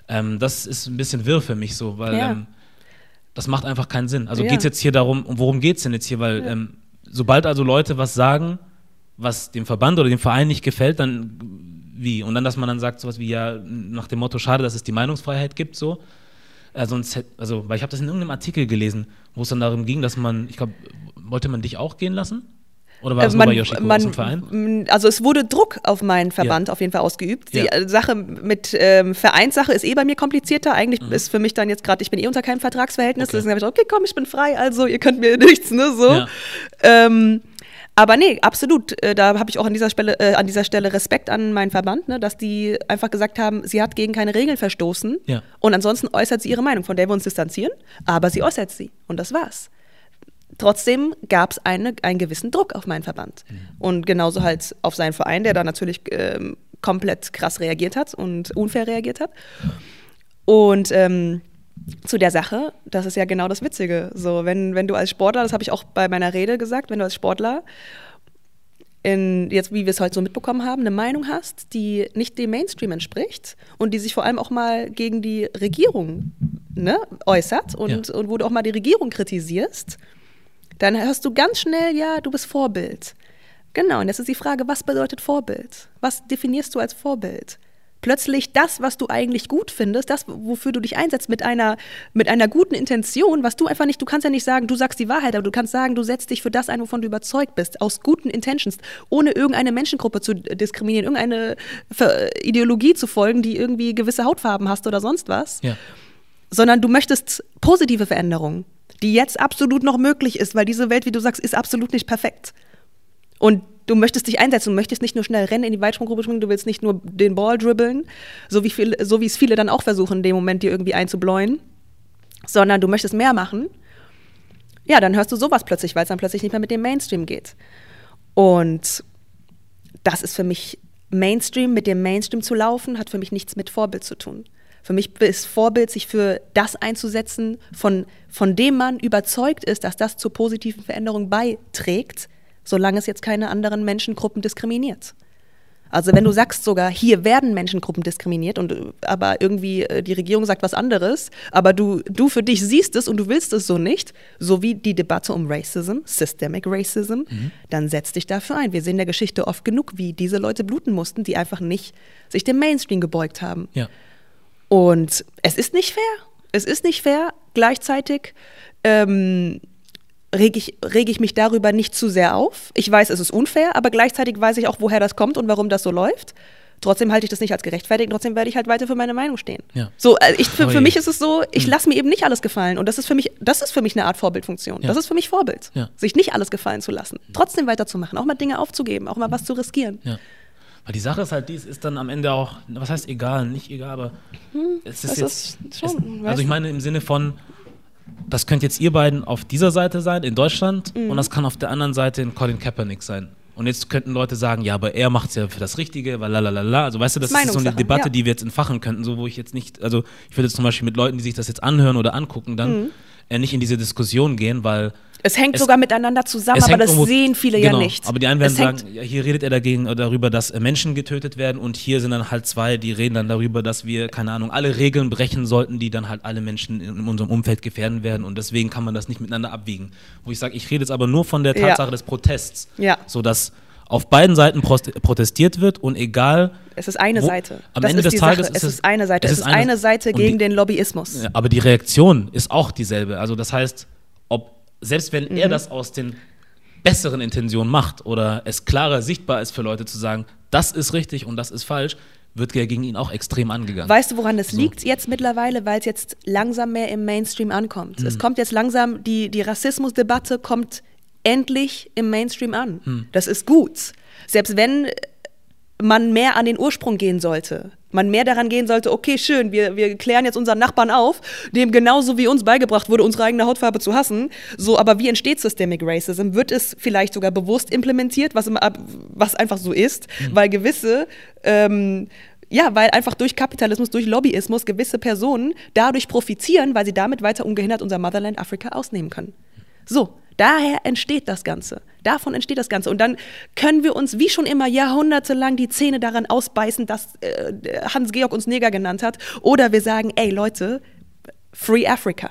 Ähm, das ist ein bisschen wirr für mich so, weil ja. ähm, das macht einfach keinen Sinn. Also ja. geht es jetzt hier darum, worum geht es denn jetzt hier? Weil ja. ähm, sobald also Leute was sagen, was dem Verband oder dem Verein nicht gefällt, dann wie? Und dann, dass man dann sagt, sowas wie, ja, nach dem Motto, schade, dass es die Meinungsfreiheit gibt, so. Äh, sonst, also, weil ich habe das in irgendeinem Artikel gelesen, wo es dann darum ging, dass man, ich glaube, wollte man dich auch gehen lassen? Oder war es man, nur bei Yoshiko man, Verein? Also es wurde Druck auf meinen Verband ja. auf jeden Fall ausgeübt. Die ja. Äh, Sache mit ähm, Vereinssache ist eh bei mir komplizierter. Eigentlich mhm. ist für mich dann jetzt gerade, ich bin eh unter keinem Vertragsverhältnis. Okay. Deswegen habe ich gesagt, okay, komm, ich bin frei, also ihr könnt mir [laughs] nichts, ne, so. Ja. Ähm, aber nee, absolut. Äh, da habe ich auch an dieser, Stelle, äh, an dieser Stelle Respekt an meinen Verband, ne, dass die einfach gesagt haben, sie hat gegen keine Regeln verstoßen. Ja. Und ansonsten äußert sie ihre Meinung, von der wir uns distanzieren. Aber sie äußert sie. Und das war's. Trotzdem gab es eine, einen gewissen Druck auf meinen Verband. Mhm. Und genauso halt auf seinen Verein, der da natürlich ähm, komplett krass reagiert hat und unfair reagiert hat. Und ähm, zu der Sache, das ist ja genau das Witzige. So, wenn, wenn du als Sportler, das habe ich auch bei meiner Rede gesagt, wenn du als Sportler in, jetzt wie wir es heute so mitbekommen haben, eine Meinung hast, die nicht dem Mainstream entspricht und die sich vor allem auch mal gegen die Regierung ne, äußert und, ja. und wo du auch mal die Regierung kritisierst, dann hörst du ganz schnell, ja, du bist Vorbild. Genau, und jetzt ist die Frage, was bedeutet Vorbild? Was definierst du als Vorbild? Plötzlich das, was du eigentlich gut findest, das, wofür du dich einsetzt, mit einer, mit einer guten Intention, was du einfach nicht, du kannst ja nicht sagen, du sagst die Wahrheit, aber du kannst sagen, du setzt dich für das ein, wovon du überzeugt bist, aus guten Intentions, ohne irgendeine Menschengruppe zu diskriminieren, irgendeine Ideologie zu folgen, die irgendwie gewisse Hautfarben hast oder sonst was, ja. sondern du möchtest positive Veränderungen die jetzt absolut noch möglich ist, weil diese Welt, wie du sagst, ist absolut nicht perfekt. Und du möchtest dich einsetzen, du möchtest nicht nur schnell rennen, in die Weitsprunggruppe springen, du willst nicht nur den Ball dribbeln, so wie, viel, so wie es viele dann auch versuchen, in dem Moment dir irgendwie einzubläuen, sondern du möchtest mehr machen. Ja, dann hörst du sowas plötzlich, weil es dann plötzlich nicht mehr mit dem Mainstream geht. Und das ist für mich Mainstream, mit dem Mainstream zu laufen, hat für mich nichts mit Vorbild zu tun. Für mich ist Vorbild, sich für das einzusetzen, von, von dem man überzeugt ist, dass das zur positiven Veränderung beiträgt, solange es jetzt keine anderen Menschengruppen diskriminiert. Also wenn du sagst sogar, hier werden Menschengruppen diskriminiert und aber irgendwie äh, die Regierung sagt was anderes, aber du, du für dich siehst es und du willst es so nicht, so wie die Debatte um Racism, Systemic Racism, mhm. dann setz dich dafür ein. Wir sehen in der Geschichte oft genug, wie diese Leute bluten mussten, die einfach nicht sich dem Mainstream gebeugt haben. Ja. Und es ist nicht fair. Es ist nicht fair. Gleichzeitig ähm, rege ich, reg ich mich darüber nicht zu sehr auf. Ich weiß, es ist unfair, aber gleichzeitig weiß ich auch, woher das kommt und warum das so läuft. Trotzdem halte ich das nicht als gerechtfertigt, trotzdem werde ich halt weiter für meine Meinung stehen. Ja. So, äh, ich, für, Oh für mich ist es so, ich Hm. lasse mir eben nicht alles gefallen. Und das ist für mich, das ist für mich eine Art Vorbildfunktion. Ja. Das ist für mich Vorbild. Ja. Sich nicht alles gefallen zu lassen. Trotzdem weiterzumachen, auch mal Dinge aufzugeben, auch mal was zu riskieren. Weil die Sache ist halt, dies ist dann am Ende auch, was heißt egal, nicht egal, aber es ist jetzt. ist schon, es, also ich meine im Sinne von, das könnt jetzt ihr beiden auf dieser Seite sein, in Deutschland, Mhm. und das kann auf der anderen Seite in Colin Kaepernick sein. Und jetzt könnten Leute sagen, ja, aber er macht es ja für das Richtige, weil lalalala. Also weißt du, das ist so eine Debatte, ja. die wir jetzt entfachen könnten, so wo ich jetzt nicht, also ich würde jetzt zum Beispiel mit Leuten, die sich das jetzt anhören oder angucken, dann Mhm. Äh, nicht in diese Diskussion gehen, weil Es hängt Es- sogar miteinander zusammen, aber das irgendwo- sehen viele genau, ja nicht. Aber die einen werden Es sagen, ja, hier redet er dagegen darüber, dass äh, Menschen getötet werden und hier sind dann halt zwei, die reden dann darüber, dass wir, keine Ahnung, alle Regeln brechen sollten, die dann halt alle Menschen in unserem Umfeld gefährden werden und deswegen kann man das nicht miteinander abwiegen. Wo ich sage, ich rede jetzt aber nur von der Ja. Tatsache des Protests. Ja. So dass auf beiden Seiten protestiert wird und egal. Es ist eine wo- Seite. Am das Ende des Tages Sache. ist es ist eine Seite. Es ist eine, Seite und gegen die, den Lobbyismus. aber die Reaktion ist auch dieselbe. Also das heißt, ob selbst wenn Mhm. er das aus den besseren Intentionen macht oder es klarer sichtbar ist für Leute zu sagen, das ist richtig und das ist falsch, wird ja gegen ihn auch extrem angegangen. Weißt du, woran das So. liegt jetzt mittlerweile? Weil es jetzt langsam mehr im Mainstream ankommt. Hm. Es kommt jetzt langsam, die, die Rassismusdebatte kommt endlich im Mainstream an. Hm. Das ist gut. Selbst wenn man mehr an den Ursprung gehen sollte. Man mehr daran gehen sollte, okay, schön, wir, wir klären jetzt unseren Nachbarn auf, dem genauso wie uns beigebracht wurde, unsere eigene Hautfarbe zu hassen. So, aber wie entsteht Systemic Racism? Wird es vielleicht sogar bewusst implementiert, was, was einfach so ist, weil gewisse, ähm, ja, weil einfach durch Kapitalismus, durch Lobbyismus gewisse Personen dadurch profitieren, weil sie damit weiter ungehindert unser Motherland Afrika ausnehmen können. So, daher entsteht das Ganze. Davon entsteht das Ganze. Und dann können wir uns wie schon immer jahrhundertelang die Zähne daran ausbeißen, dass äh, Hans-Georg uns Neger genannt hat. Oder wir sagen, ey Leute, Free Africa.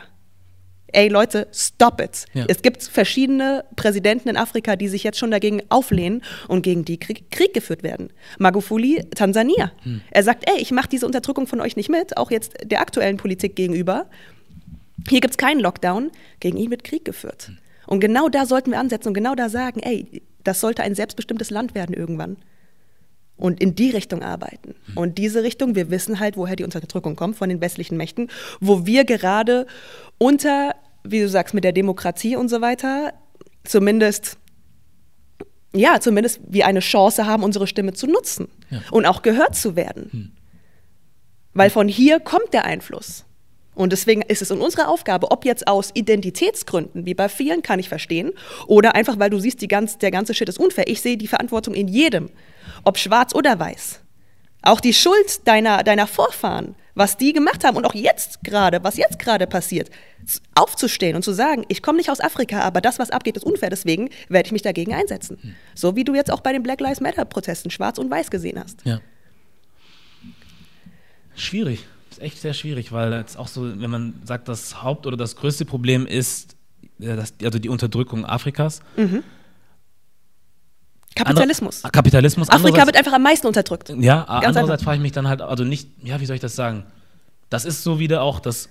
Ey Leute, stop it. Ja. Es gibt verschiedene Präsidenten in Afrika, die sich jetzt schon dagegen auflehnen und gegen die Krieg, Krieg geführt werden. Magufuli, Tansania. Er sagt, ey, ich mache diese Unterdrückung von euch nicht mit, auch jetzt der aktuellen Politik gegenüber. Hier gibt es keinen Lockdown, gegen ihn wird Krieg geführt. Und genau da sollten wir ansetzen und genau da sagen, ey, das sollte ein selbstbestimmtes Land werden irgendwann. Und in die Richtung arbeiten. Und diese Richtung, wir wissen halt, woher die Unterdrückung kommt von den westlichen Mächten, wo wir gerade unter, wie du sagst, mit der Demokratie und so weiter, zumindest, ja, zumindest wir eine Chance haben, unsere Stimme zu nutzen Ja. und auch gehört zu werden. Weil von hier kommt der Einfluss. Und deswegen ist es in unserer Aufgabe, ob jetzt aus Identitätsgründen, wie bei vielen, kann ich verstehen, oder einfach, weil du siehst, ganz, der ganze Shit ist unfair. Ich sehe die Verantwortung in jedem, ob schwarz oder weiß. Auch die Schuld deiner, deiner Vorfahren, was die gemacht haben und auch jetzt gerade, was jetzt gerade passiert, aufzustehen und zu sagen, ich komme nicht aus Afrika, aber das, was abgeht, ist unfair, deswegen werde ich mich dagegen einsetzen. So wie du jetzt auch bei den Black Lives Matter-Protesten schwarz und weiß gesehen hast. Ja. Schwierig. Ist echt sehr schwierig, weil jetzt auch so, wenn man sagt, das Haupt- oder das größte Problem ist, äh, das, also die Unterdrückung Afrikas. Kapitalismus. Ander- Kapitalismus. Afrika Andererseits- wird einfach am meisten unterdrückt. Ja, Ganz andererseits einfach. frage ich mich dann halt, also nicht, ja, wie soll ich das sagen? Das ist so wieder auch das,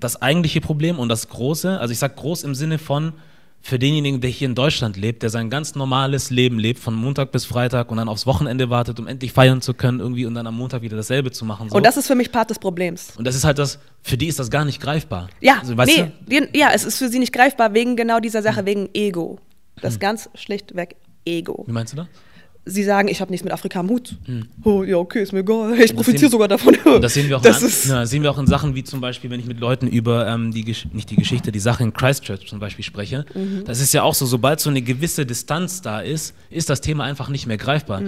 das eigentliche Problem und das große, also ich sage groß im Sinne von, für denjenigen, der hier in Deutschland lebt, der sein ganz normales Leben lebt, von Montag bis Freitag und dann aufs Wochenende wartet, um endlich feiern zu können irgendwie und dann am Montag wieder dasselbe zu machen. So. Und das ist für mich Part des Problems. Und das ist halt das, für die ist das gar nicht greifbar. Ja, also, weißt nee, die, ja, es ist für sie nicht greifbar wegen genau dieser Sache, wegen Ego. Das ist ganz schlichtweg Ego. du? Wie meinst du das? Sie sagen, ich habe nichts mit Afrika am Hut. Oh, ja, okay, ist mir egal. Ich profitiere sogar davon. Das sehen wir auch, [laughs] Das in, ja, sehen wir auch in Sachen wie zum Beispiel, wenn ich mit Leuten über ähm, die, Gesch- nicht die Geschichte, die Sache in Christchurch zum Beispiel spreche. Mhm. Das ist ja auch so, sobald so eine gewisse Distanz da ist, ist das Thema einfach nicht mehr greifbar.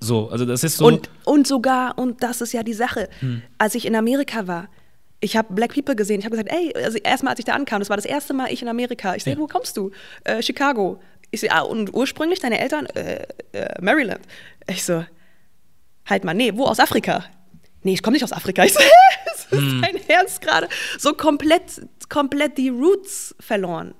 So, also das ist so. Mhm. Und, und sogar, und das ist ja die Sache, als ich in Amerika war, ich habe Black People gesehen. Ich habe gesagt, ey, also erstmal, als ich da ankam, das war das erste Mal ich in Amerika. Ich sehe, Ja. wo kommst du? Äh, Chicago. Ich sehe, ah, und ursprünglich deine Eltern? Äh, äh, Maryland. Ich so, halt mal, nee, wo aus Afrika? Nee, ich komme nicht aus Afrika. Ich so? [laughs] Das ist dein Ernst gerade? So komplett, komplett die Roots verloren.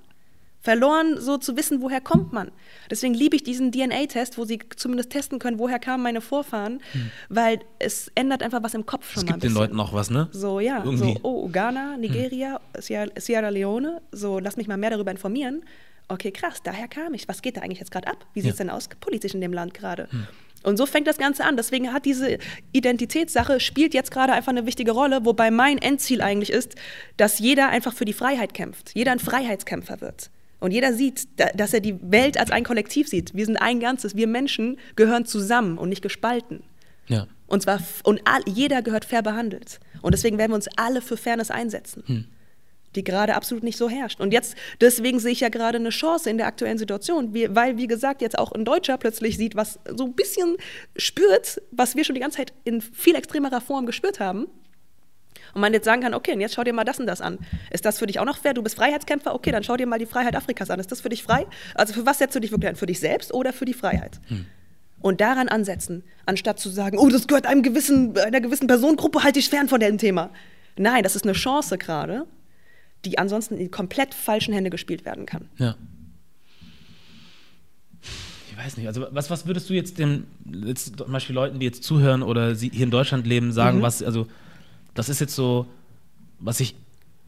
verloren, so zu wissen, woher kommt man. Deswegen liebe ich diesen DNA-Test, wo sie zumindest testen können, woher kamen meine Vorfahren, hm. weil es ändert einfach was im Kopf schon es mal. Es gibt den Leuten auch was, ne? So, ja. Irgendwie. So, oh, Ghana, hm. Nigeria, hm. Sierra Leone, so, lass mich mal mehr darüber informieren. Okay, krass, daher kam ich. Was geht da eigentlich jetzt gerade ab? Wie sieht es ja. denn aus politisch in dem Land gerade? Hm. Und so fängt das Ganze an. Deswegen hat diese Identitätssache spielt jetzt gerade einfach eine wichtige Rolle, wobei mein Endziel eigentlich ist, dass jeder einfach für die Freiheit kämpft, jeder ein Freiheitskämpfer wird. Und jeder sieht, dass er die Welt als ein Kollektiv sieht. Wir sind ein Ganzes. Wir Menschen gehören zusammen und nicht gespalten. Ja. Und zwar und all, jeder gehört fair behandelt. Und deswegen werden wir uns alle für Fairness einsetzen. Hm die gerade absolut nicht so herrscht. Und jetzt, deswegen sehe ich ja gerade eine Chance in der aktuellen Situation, weil, wie gesagt, jetzt auch ein Deutscher plötzlich sieht, was so ein bisschen spürt, was wir schon die ganze Zeit in viel extremerer Form gespürt haben. Und man jetzt sagen kann, okay, und jetzt schau dir mal das und das an. Ist das für dich auch noch fair? Du bist Freiheitskämpfer? Okay, dann schau dir mal die Freiheit Afrikas an. Ist das für dich frei? Also für was setzt du dich wirklich ein? Für dich selbst oder für die Freiheit? Hm. Und daran ansetzen, anstatt zu sagen, oh, das gehört einem gewissen, einer gewissen Personengruppe, halte ich fern von dem Thema. Nein, das ist eine Chance gerade, die ansonsten in komplett falschen Hände gespielt werden kann. Ja. Ich weiß nicht, also was, was würdest du jetzt den, jetzt zum Beispiel Leuten, die jetzt zuhören oder hier in Deutschland leben, sagen, mhm. was, also das ist jetzt so, was ich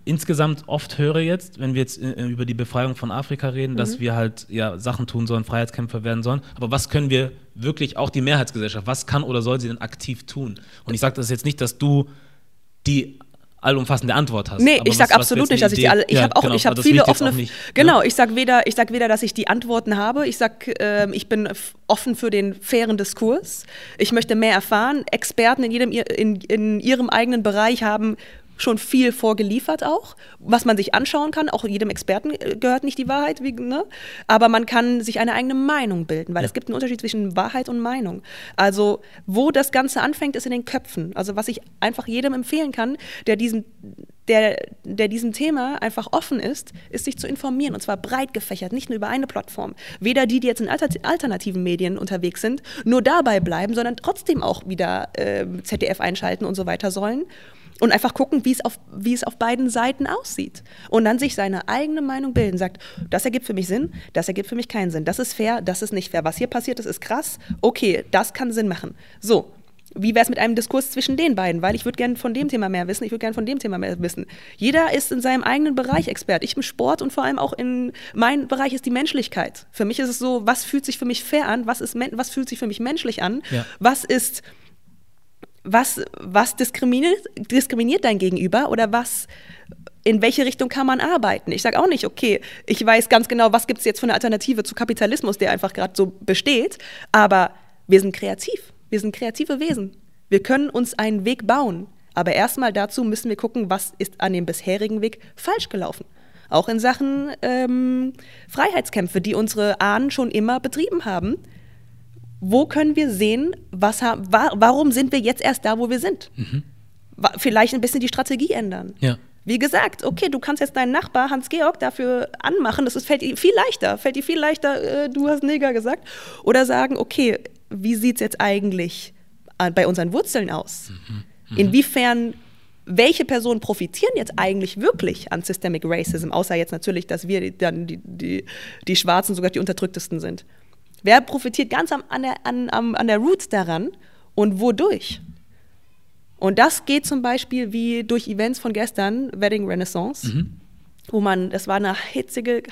insgesamt oft höre jetzt, wenn wir jetzt äh, über die Befreiung von Afrika reden, mhm. dass wir halt ja Sachen tun sollen, Freiheitskämpfer werden sollen. Aber was können wir wirklich, auch die Mehrheitsgesellschaft, was kann oder soll sie denn aktiv tun? Und ich sage das jetzt nicht, dass du die allumfassende Antwort hast. Nee, ich sage absolut nicht, dass ich die alle. Ich ja, habe auch, genau, ich habe viele offene. Nicht, genau, ne? ich sage weder, ich sag weder, dass ich die Antworten habe. Ich sage, äh, ich bin offen für den fairen Diskurs. Ich möchte mehr erfahren. Experten in jedem in, in ihrem eigenen Bereich haben schon viel vorgeliefert auch, was man sich anschauen kann. Auch jedem Experten äh, gehört nicht die Wahrheit, wie, ne? aber man kann sich eine eigene Meinung bilden, weil ja. es gibt einen Unterschied zwischen Wahrheit und Meinung. Also wo das Ganze anfängt, ist in den Köpfen. Also was ich einfach jedem empfehlen kann, der diesen der, der diesem Thema einfach offen ist, ist sich zu informieren und zwar breit gefächert, nicht nur über eine Plattform. Weder die, die jetzt in alternativen Medien unterwegs sind, nur dabei bleiben, sondern trotzdem auch wieder äh, ZDF einschalten und so weiter sollen und einfach gucken, wie es auf, wie es auf beiden Seiten aussieht. Und dann sich seine eigene Meinung bilden, sagt, das ergibt für mich Sinn, das ergibt für mich keinen Sinn, das ist fair, das ist nicht fair, was hier passiert ist, ist krass, okay, das kann Sinn machen. So, wie wäre es mit einem Diskurs zwischen den beiden? Weil ich würde gerne von dem Thema mehr wissen, ich würde gerne von dem Thema mehr wissen. Jeder ist in seinem eigenen Bereich Expert. Ich im Sport und vor allem auch in mein Bereich ist die Menschlichkeit. Für mich ist es so, was fühlt sich für mich fair an? Was, ist, was fühlt sich für mich menschlich an? Ja. Was ist was, was diskriminiert, diskriminiert dein Gegenüber oder was, in welche Richtung kann man arbeiten? Ich sage auch nicht, okay, ich weiß ganz genau, was gibt es jetzt für eine Alternative zu Kapitalismus, der einfach gerade so besteht, aber wir sind kreativ. Wir sind kreative Wesen. Wir können uns einen Weg bauen. Aber erstmal dazu müssen wir gucken, was ist an dem bisherigen Weg falsch gelaufen. Auch in Sachen ähm, Freiheitskämpfe, die unsere Ahnen schon immer betrieben haben wo können wir sehen, was wa warum sind wir jetzt erst da, wo wir sind? Mhm. Vielleicht ein bisschen die Strategie ändern. Ja. Wie gesagt, okay, du kannst jetzt deinen Nachbar Hans-Georg dafür anmachen, das ist, fällt dir viel leichter, fällt dir viel leichter, äh, du hast Neger gesagt. Oder sagen, okay, wie sieht es jetzt eigentlich äh, bei unseren Wurzeln aus? Mhm. Mhm. Inwiefern welche Personen profitieren jetzt eigentlich wirklich an Systemic Racism, außer jetzt natürlich, dass wir dann die, die, die Schwarzen sogar die Unterdrücktesten sind. Wer profitiert ganz am, an, der, an, an der Root daran und wodurch? Und das geht zum Beispiel wie durch Events von gestern, Wedding Renaissance. Mhm wo man, das war eine hitzige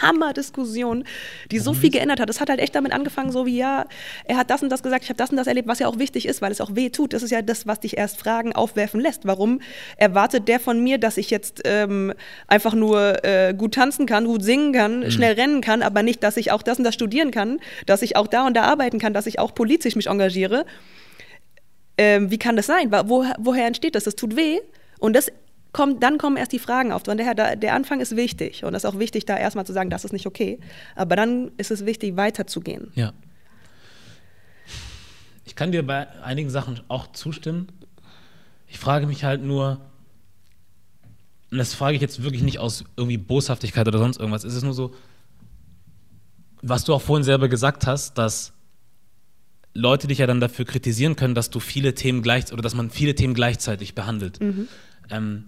Hammerdiskussion, die so viel geändert hat. Es hat halt echt damit angefangen, so wie, ja, er hat das und das gesagt, ich habe das und das erlebt, was ja auch wichtig ist, weil es auch weh tut. Das ist ja das, was dich erst Fragen aufwerfen lässt. Warum erwartet der von mir, dass ich jetzt ähm, einfach nur äh, gut tanzen kann, gut singen kann, mhm. schnell rennen kann, aber nicht, dass ich auch das und das studieren kann, dass ich auch da und da arbeiten kann, dass ich auch politisch mich engagiere? Ähm, wie kann das sein? Wo, woher entsteht das? Das tut weh. Und das kommt, dann kommen erst die Fragen auf. Von daher, da, der Anfang ist wichtig. Und es ist auch wichtig, da erstmal zu sagen, das ist nicht okay. Aber dann ist es wichtig, weiterzugehen. Ja. Ich kann dir bei einigen Sachen auch zustimmen. Ich frage mich halt nur, und das frage ich jetzt wirklich nicht aus irgendwie Boshaftigkeit oder sonst irgendwas, es ist nur so, was du auch vorhin selber gesagt hast, dass Leute dich ja dann dafür kritisieren können, dass du viele Themen gleich oder dass man viele Themen gleichzeitig behandelt. Mhm. Ähm,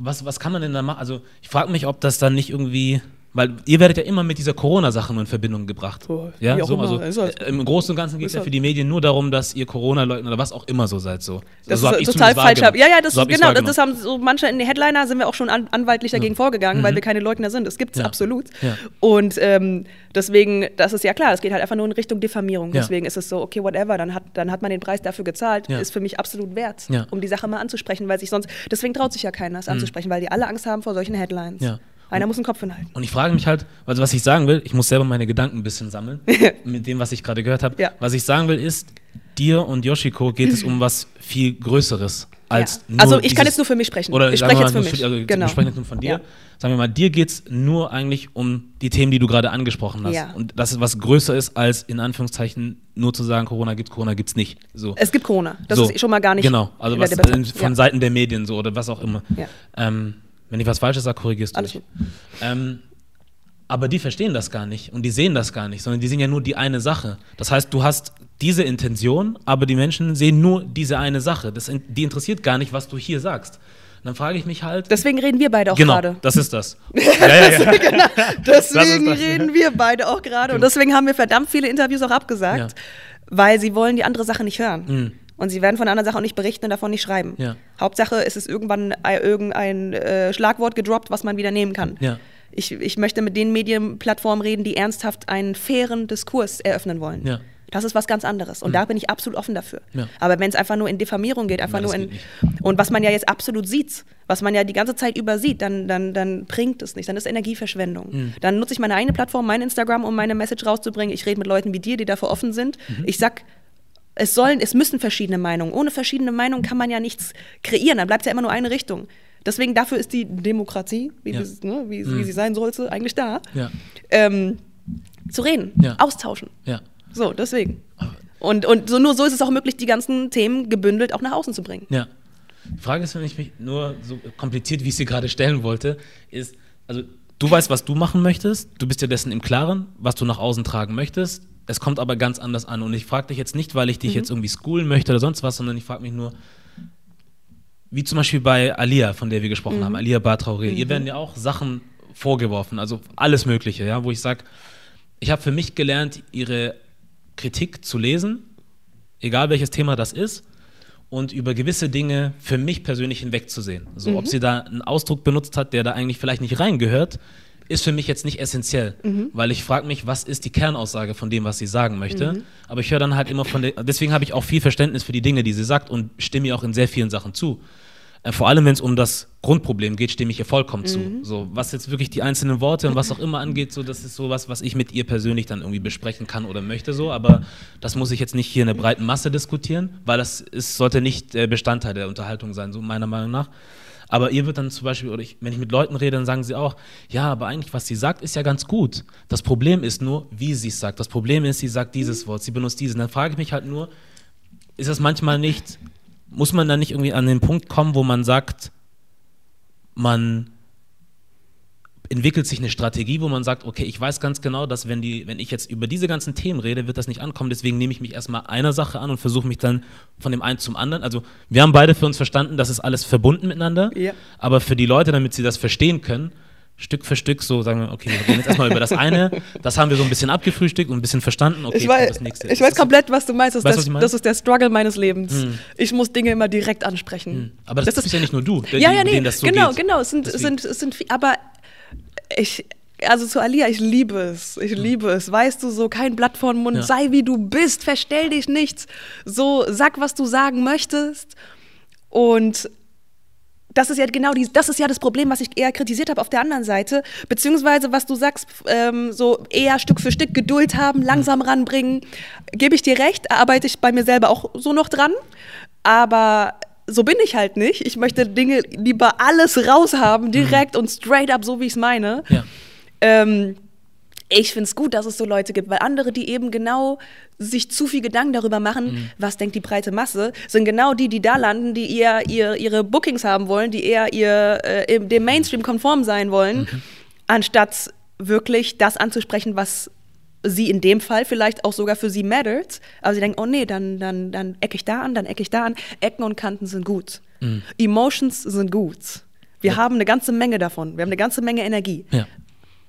was, was kann man denn da machen? Also ich frage mich, ob das dann nicht irgendwie weil ihr werdet ja immer mit dieser Corona-Sache nur in Verbindung gebracht. Oh, ja, so, also halt Im Großen und Ganzen geht es ja für die Medien nur darum, dass ihr Corona leugnet oder was auch immer so seid. So. Das also, ist total falsch. Ja, ja, das, so genau, das, das, haben so manche in den Headliner sind wir auch schon an, anwaltlich dagegen ja. vorgegangen, mhm. weil wir keine Leugner sind. Das gibt es ja. absolut. Und ähm, deswegen, das ist ja klar, es geht halt einfach nur in Richtung Diffamierung. Deswegen ist es so, okay, whatever, dann hat, dann hat man den Preis dafür gezahlt, ist für mich absolut wert, um die Sache mal anzusprechen, weil sich sonst, deswegen traut sich ja keiner, es mhm. anzusprechen, weil die alle Angst haben vor solchen Headlines. Ja. Einer muss den Kopf hinhalten. Und ich frage mich halt, also was ich sagen will, ich muss selber meine Gedanken ein bisschen sammeln [laughs] mit dem, was ich gerade gehört habe. Ja. Was ich sagen will ist, dir und Yoshiko geht es um was viel Größeres als ja. Also ich kann jetzt nur für mich sprechen. Oder ich spreche jetzt für mich. Also genau. Wir sprechen jetzt nur von dir. Ja. Sagen wir mal, dir geht es nur eigentlich um die Themen, die du gerade angesprochen hast. Ja. Und dass es was größer ist, als in Anführungszeichen nur zu sagen, Corona gibt Corona gibt es nicht. So. Es gibt Corona. Das so. ist schon mal gar nicht. Genau, also was von Seiten der Medien so oder was auch immer. Ähm, wenn ich was Falsches sage, korrigierst du mich. Ähm, aber die verstehen das gar nicht und die sehen das gar nicht, sondern die sehen ja nur die eine Sache. Das heißt, du hast diese Intention, aber die Menschen sehen nur diese eine Sache. Das, die interessiert gar nicht, was du hier sagst. Und dann frage ich mich halt. Deswegen reden wir beide auch genau, gerade. [laughs] [laughs] Genau, das ist das. ja, ja, ja. genau, deswegen das das. reden wir beide auch gerade. Und genau. deswegen haben wir verdammt viele Interviews auch abgesagt, weil sie wollen die andere Sache nicht hören. Mhm. Und sie werden von einer Sache auch nicht berichten und davon nicht schreiben. Ja. Hauptsache, es ist irgendwann irgendein äh, Schlagwort gedroppt, was man wieder nehmen kann. Ja. Ich, ich möchte mit den Medienplattformen reden, die ernsthaft einen fairen Diskurs eröffnen wollen. Ja. Das ist was ganz anderes. Und mhm. da bin ich absolut offen dafür. Ja. Aber wenn es einfach nur in Diffamierung geht, einfach ja, nur in. Und was man ja jetzt absolut sieht, was man ja die ganze Zeit übersieht, dann, dann, dann bringt es nicht. Dann ist Energieverschwendung. Mhm. Dann nutze ich meine eigene Plattform, mein Instagram, um meine Message rauszubringen. Ich rede mit Leuten wie dir, die dafür offen sind. Mhm. Ich sag, es sollen, es müssen verschiedene Meinungen. Ohne verschiedene Meinungen kann man ja nichts kreieren. Dann bleibt es ja immer nur eine Richtung. Deswegen dafür ist die Demokratie, wie, ja. das, ne, wie, mhm. wie, sie sein sollte, eigentlich da. Ja. Ähm, zu reden, ja. austauschen. So, deswegen. Und, und so, nur so ist es auch möglich, die ganzen Themen gebündelt auch nach außen zu bringen. Ja. Die Frage ist, wenn ich mich nur so kompliziert, wie ich sie gerade stellen wollte, ist, also du weißt, was du machen möchtest, du bist dir dessen im Klaren, was du nach außen tragen möchtest es kommt aber ganz anders an. Und ich frage dich jetzt nicht, weil ich dich mhm. jetzt irgendwie schoolen möchte oder sonst was, sondern ich frage mich nur, wie zum Beispiel bei Alia, von der wir gesprochen mhm. haben, Alia Bartraoré. Mhm. Ihr werden ja auch Sachen vorgeworfen, also alles Mögliche, ja, wo ich sage, ich habe für mich gelernt, ihre Kritik zu lesen, egal welches Thema das ist, und über gewisse Dinge für mich persönlich hinwegzusehen. So, mhm. ob sie da einen Ausdruck benutzt hat, der da eigentlich vielleicht nicht reingehört, ist für mich jetzt nicht essentiell, mhm. weil ich frage mich, was ist die Kernaussage von dem, was sie sagen möchte. Mhm. Aber ich höre dann halt immer von der, deswegen habe ich auch viel Verständnis für die Dinge, die sie sagt und stimme ihr auch in sehr vielen Sachen zu. Äh, vor allem, wenn es um das Grundproblem geht, stimme ich ihr vollkommen mhm. zu. So, was jetzt wirklich die einzelnen Worte und was auch immer angeht, so, das ist sowas, was ich mit ihr persönlich dann irgendwie besprechen kann oder möchte so. Aber das muss ich jetzt nicht hier in der breiten Masse diskutieren, weil das ist, sollte nicht Bestandteil der Unterhaltung sein, so meiner Meinung nach. Aber ihr wird dann zum Beispiel, oder ich, wenn ich mit Leuten rede, dann sagen sie auch, ja, aber eigentlich, was sie sagt, ist ja ganz gut. Das Problem ist nur, wie sie es sagt. Das Problem ist, sie sagt dieses Wort, sie benutzt dieses. Und dann frage ich mich halt nur, ist das manchmal nicht, muss man dann nicht irgendwie an den Punkt kommen, wo man sagt, man entwickelt sich eine Strategie, wo man sagt, okay, ich weiß ganz genau, dass wenn, die, wenn ich jetzt über diese ganzen Themen rede, wird das nicht ankommen. Deswegen nehme ich mich erstmal einer Sache an und versuche mich dann von dem einen zum anderen. Also wir haben beide für uns verstanden, das ist alles verbunden miteinander. Ja. Aber für die Leute, damit sie das verstehen können, Stück für Stück so sagen wir, okay, wir reden jetzt erstmal über das eine, das haben wir so ein bisschen abgefrühstückt und ein bisschen verstanden, okay, ich weiß, das nächste. Ich weiß komplett, was du meinst, das, weißt, das, das ist der Struggle meines Lebens. Hm. Ich muss Dinge immer direkt ansprechen. Hm. Aber das, das ist ja nicht nur du, der, ja, ja, nee, das so genau, geht. genau, es sind, es sind, es sind, aber ich, also zu Alia, ich liebe es. Ich liebe es. Weißt du, so kein Blatt vor den Mund, ja. sei wie du bist, verstell dich nichts. So, sag, was du sagen möchtest. Und das ist ja genau die, das ist ja das Problem, was ich eher kritisiert habe auf der anderen Seite. Beziehungsweise, was du sagst, ähm, so eher Stück für Stück Geduld haben, langsam ranbringen. Gebe ich dir recht, arbeite ich bei mir selber auch so noch dran. Aber so bin ich halt nicht. Ich möchte Dinge lieber alles raushaben, direkt mhm. und straight up, so wie ich es meine. Ja. Ähm, ich finde es gut, dass es so Leute gibt, weil andere, die eben genau sich zu viel Gedanken darüber machen, mhm. was denkt die breite Masse, sind genau die, die da landen, die eher ihr, ihre Bookings haben wollen, die eher ihr, äh, dem Mainstream konform sein wollen, mhm. anstatt wirklich das anzusprechen, was sie in dem Fall vielleicht auch sogar für sie mattert, aber sie denken, oh nee, dann, dann, dann ecke ich da an, dann ecke ich da an. Ecken und Kanten sind gut. Mhm. Emotions sind gut. Wir ja. haben eine ganze Menge davon. Wir haben eine ganze Menge Energie. Ja.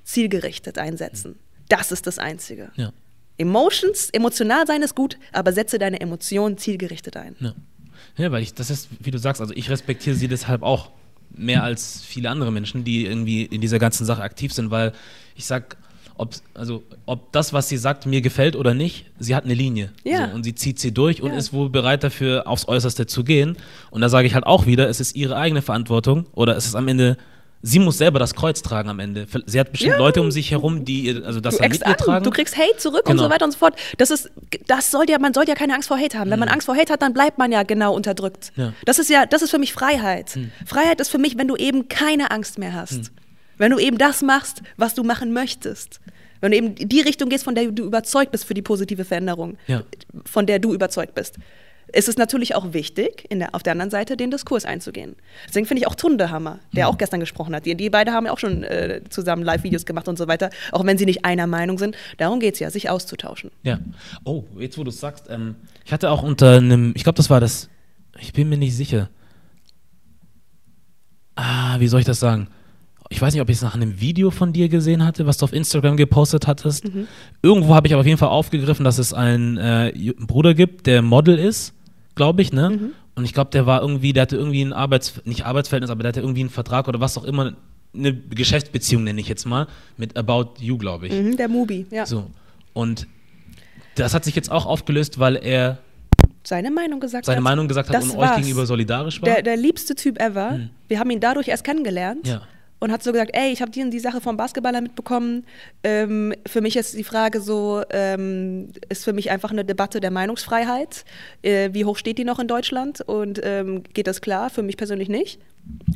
Zielgerichtet einsetzen. Das ist das Einzige. Ja. Emotions, emotional sein ist gut, aber setze deine Emotionen zielgerichtet ein. Ja. weil ich, das ist, wie du sagst, also ich respektiere sie deshalb auch mehr als viele andere Menschen, die irgendwie in dieser ganzen Sache aktiv sind, weil ich sag, ob, also, ob das, was sie sagt, mir gefällt oder nicht, sie hat eine Linie. Ja. So, und sie zieht sie durch und ist wohl bereit dafür, aufs Äußerste zu gehen. Und da sage ich halt auch wieder, es ist ihre eigene Verantwortung oder es ist am Ende sie muss selber das Kreuz tragen am Ende. Sie hat bestimmt ja. Leute um sich herum, die also das du mit ihr tragen. Du kriegst Hate zurück genau. und so weiter und so fort. Das ist, das soll ja, man soll ja keine Angst vor Hate haben. Wenn man mhm. Angst vor Hate hat, dann bleibt man ja genau unterdrückt. Ja. Das ist ja, das ist für mich Freiheit. Mhm. Freiheit ist für mich, wenn du eben keine Angst mehr hast. Mhm. Wenn du eben das machst, was du machen möchtest. Wenn du eben die Richtung gehst, von der du überzeugt bist für die positive Veränderung, ja. von der du überzeugt bist ist es natürlich auch wichtig, der, auf der anderen Seite den Diskurs einzugehen. Deswegen finde ich auch Tunde Hammer, der mhm. auch gestern gesprochen hat. Die, die beide haben ja auch schon äh, zusammen Live-Videos gemacht und so weiter, auch wenn sie nicht einer Meinung sind. Darum geht es ja, sich auszutauschen. Ja. Oh, jetzt wo du es sagst, ähm, ich hatte auch unter einem, ich glaube, das war das, ich bin mir nicht sicher. Ah, wie soll ich das sagen? Ich weiß nicht, ob ich es nach einem Video von dir gesehen hatte, was du auf Instagram gepostet hattest. Mhm. Irgendwo habe ich aber auf jeden Fall aufgegriffen, dass es einen äh, Bruder gibt, der Model ist glaube ich, ne? Mhm. Und ich glaube, der war irgendwie, der hatte irgendwie ein Arbeits, nicht Arbeitsverhältnis, aber der hatte irgendwie einen Vertrag oder was auch immer, eine Geschäftsbeziehung nenne ich jetzt mal, mit About You, glaube ich. Mhm, der Mubi, ja. So. Und das hat sich jetzt auch aufgelöst, weil er seine Meinung gesagt seine hat. Meinung gesagt hat und war's. euch gegenüber solidarisch war. Der, der liebste Typ ever. Mhm. Wir haben ihn dadurch erst kennengelernt. Ja und hat so gesagt, ey, ich habe die, die Sache vom Basketballer mitbekommen. Ähm, für mich ist die Frage so, ähm, ist für mich einfach eine Debatte der Meinungsfreiheit. Äh, wie hoch steht die noch in Deutschland? Und ähm, geht das klar? Für mich persönlich nicht.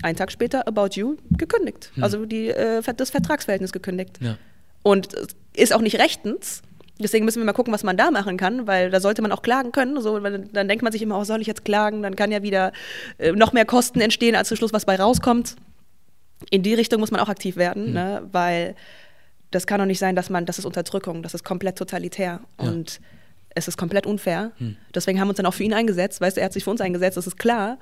Ein Tag später, About You, gekündigt. Hm. Also die, äh, das Vertragsverhältnis gekündigt. Ja. Und ist auch nicht rechtens. Deswegen müssen wir mal gucken, was man da machen kann, weil da sollte man auch klagen können. So, dann denkt man sich immer, oh, soll ich jetzt klagen? Dann kann ja wieder äh, noch mehr Kosten entstehen, als zum Schluss was bei rauskommt in die Richtung muss man auch aktiv werden, mhm. ne? weil das kann doch nicht sein, dass man, das ist Unterdrückung, das ist komplett totalitär ja. und es ist komplett unfair. Mhm. Deswegen haben wir uns dann auch für ihn eingesetzt, weißt du, er hat sich für uns eingesetzt, das ist klar.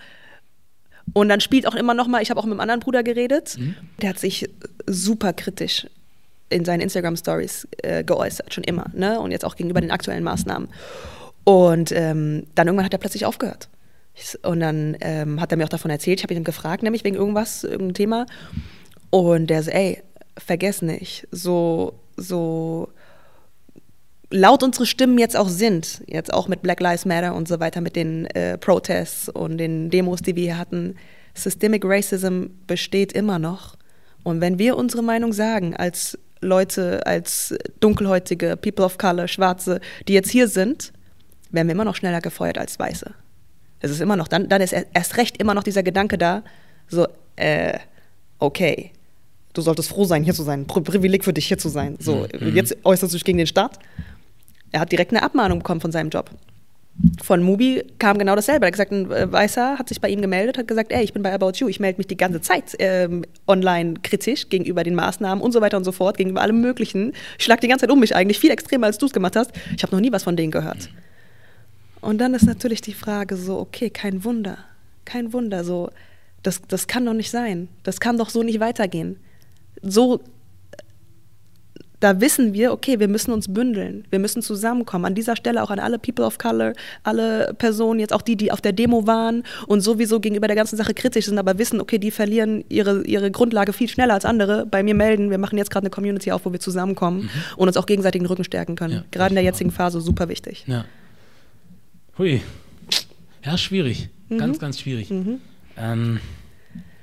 Und dann spielt auch immer noch mal, ich habe auch mit einem anderen Bruder geredet, mhm. der hat sich super kritisch in seinen Instagram Stories äh, geäußert, schon immer, ne? Und jetzt auch gegenüber den aktuellen Maßnahmen. Und ähm, dann irgendwann hat er plötzlich aufgehört. Und dann ähm, hat er mir auch davon erzählt, ich habe ihn gefragt, nämlich wegen irgendwas, irgendein Thema. Und der so, ey, vergess nicht, so, so laut unsere Stimmen jetzt auch sind, jetzt auch mit Black Lives Matter und so weiter, mit den äh, Protests und den Demos, die wir hier hatten, Systemic Racism besteht immer noch. Und wenn wir unsere Meinung sagen, als Leute, als dunkelhäutige, People of Color, Schwarze, die jetzt hier sind, werden wir immer noch schneller gefeuert als Weiße. Es ist immer noch, dann, dann ist erst recht immer noch dieser Gedanke da, so, äh, okay, du solltest froh sein, hier zu sein, Pri Privileg für dich, hier zu sein. So, mhm. jetzt äußerst du dich gegen den Staat. Er hat direkt eine Abmahnung bekommen von seinem Job. Von Mubi kam genau dasselbe. Er hat gesagt, ein äh, Weißer hat sich bei ihm gemeldet, hat gesagt, ey, ich bin bei About You, ich melde mich die ganze Zeit ähm, online kritisch gegenüber den Maßnahmen und so weiter und so fort, gegenüber allem Möglichen. Ich schlag die ganze Zeit um mich eigentlich, viel extremer, als du es gemacht hast. Ich habe noch nie was von denen gehört. Und dann ist natürlich die Frage so, okay, kein Wunder, kein Wunder, so, das, das kann doch nicht sein, das kann doch so nicht weitergehen. So, da wissen wir, okay, wir müssen uns bündeln, wir müssen zusammenkommen. An dieser Stelle auch an alle People of Color, alle Personen, jetzt auch die, die auf der Demo waren und sowieso gegenüber der ganzen Sache kritisch sind, aber wissen, okay, die verlieren ihre, ihre Grundlage viel schneller als andere. Bei mir melden, wir machen jetzt gerade eine Community auf, wo wir zusammenkommen mhm. und uns auch gegenseitig den Rücken stärken können. Ja, gerade in der jetzigen Phase super wichtig. Ja. Hui. Ja, schwierig. Mhm. Ganz, ganz schwierig. Mhm. Ähm,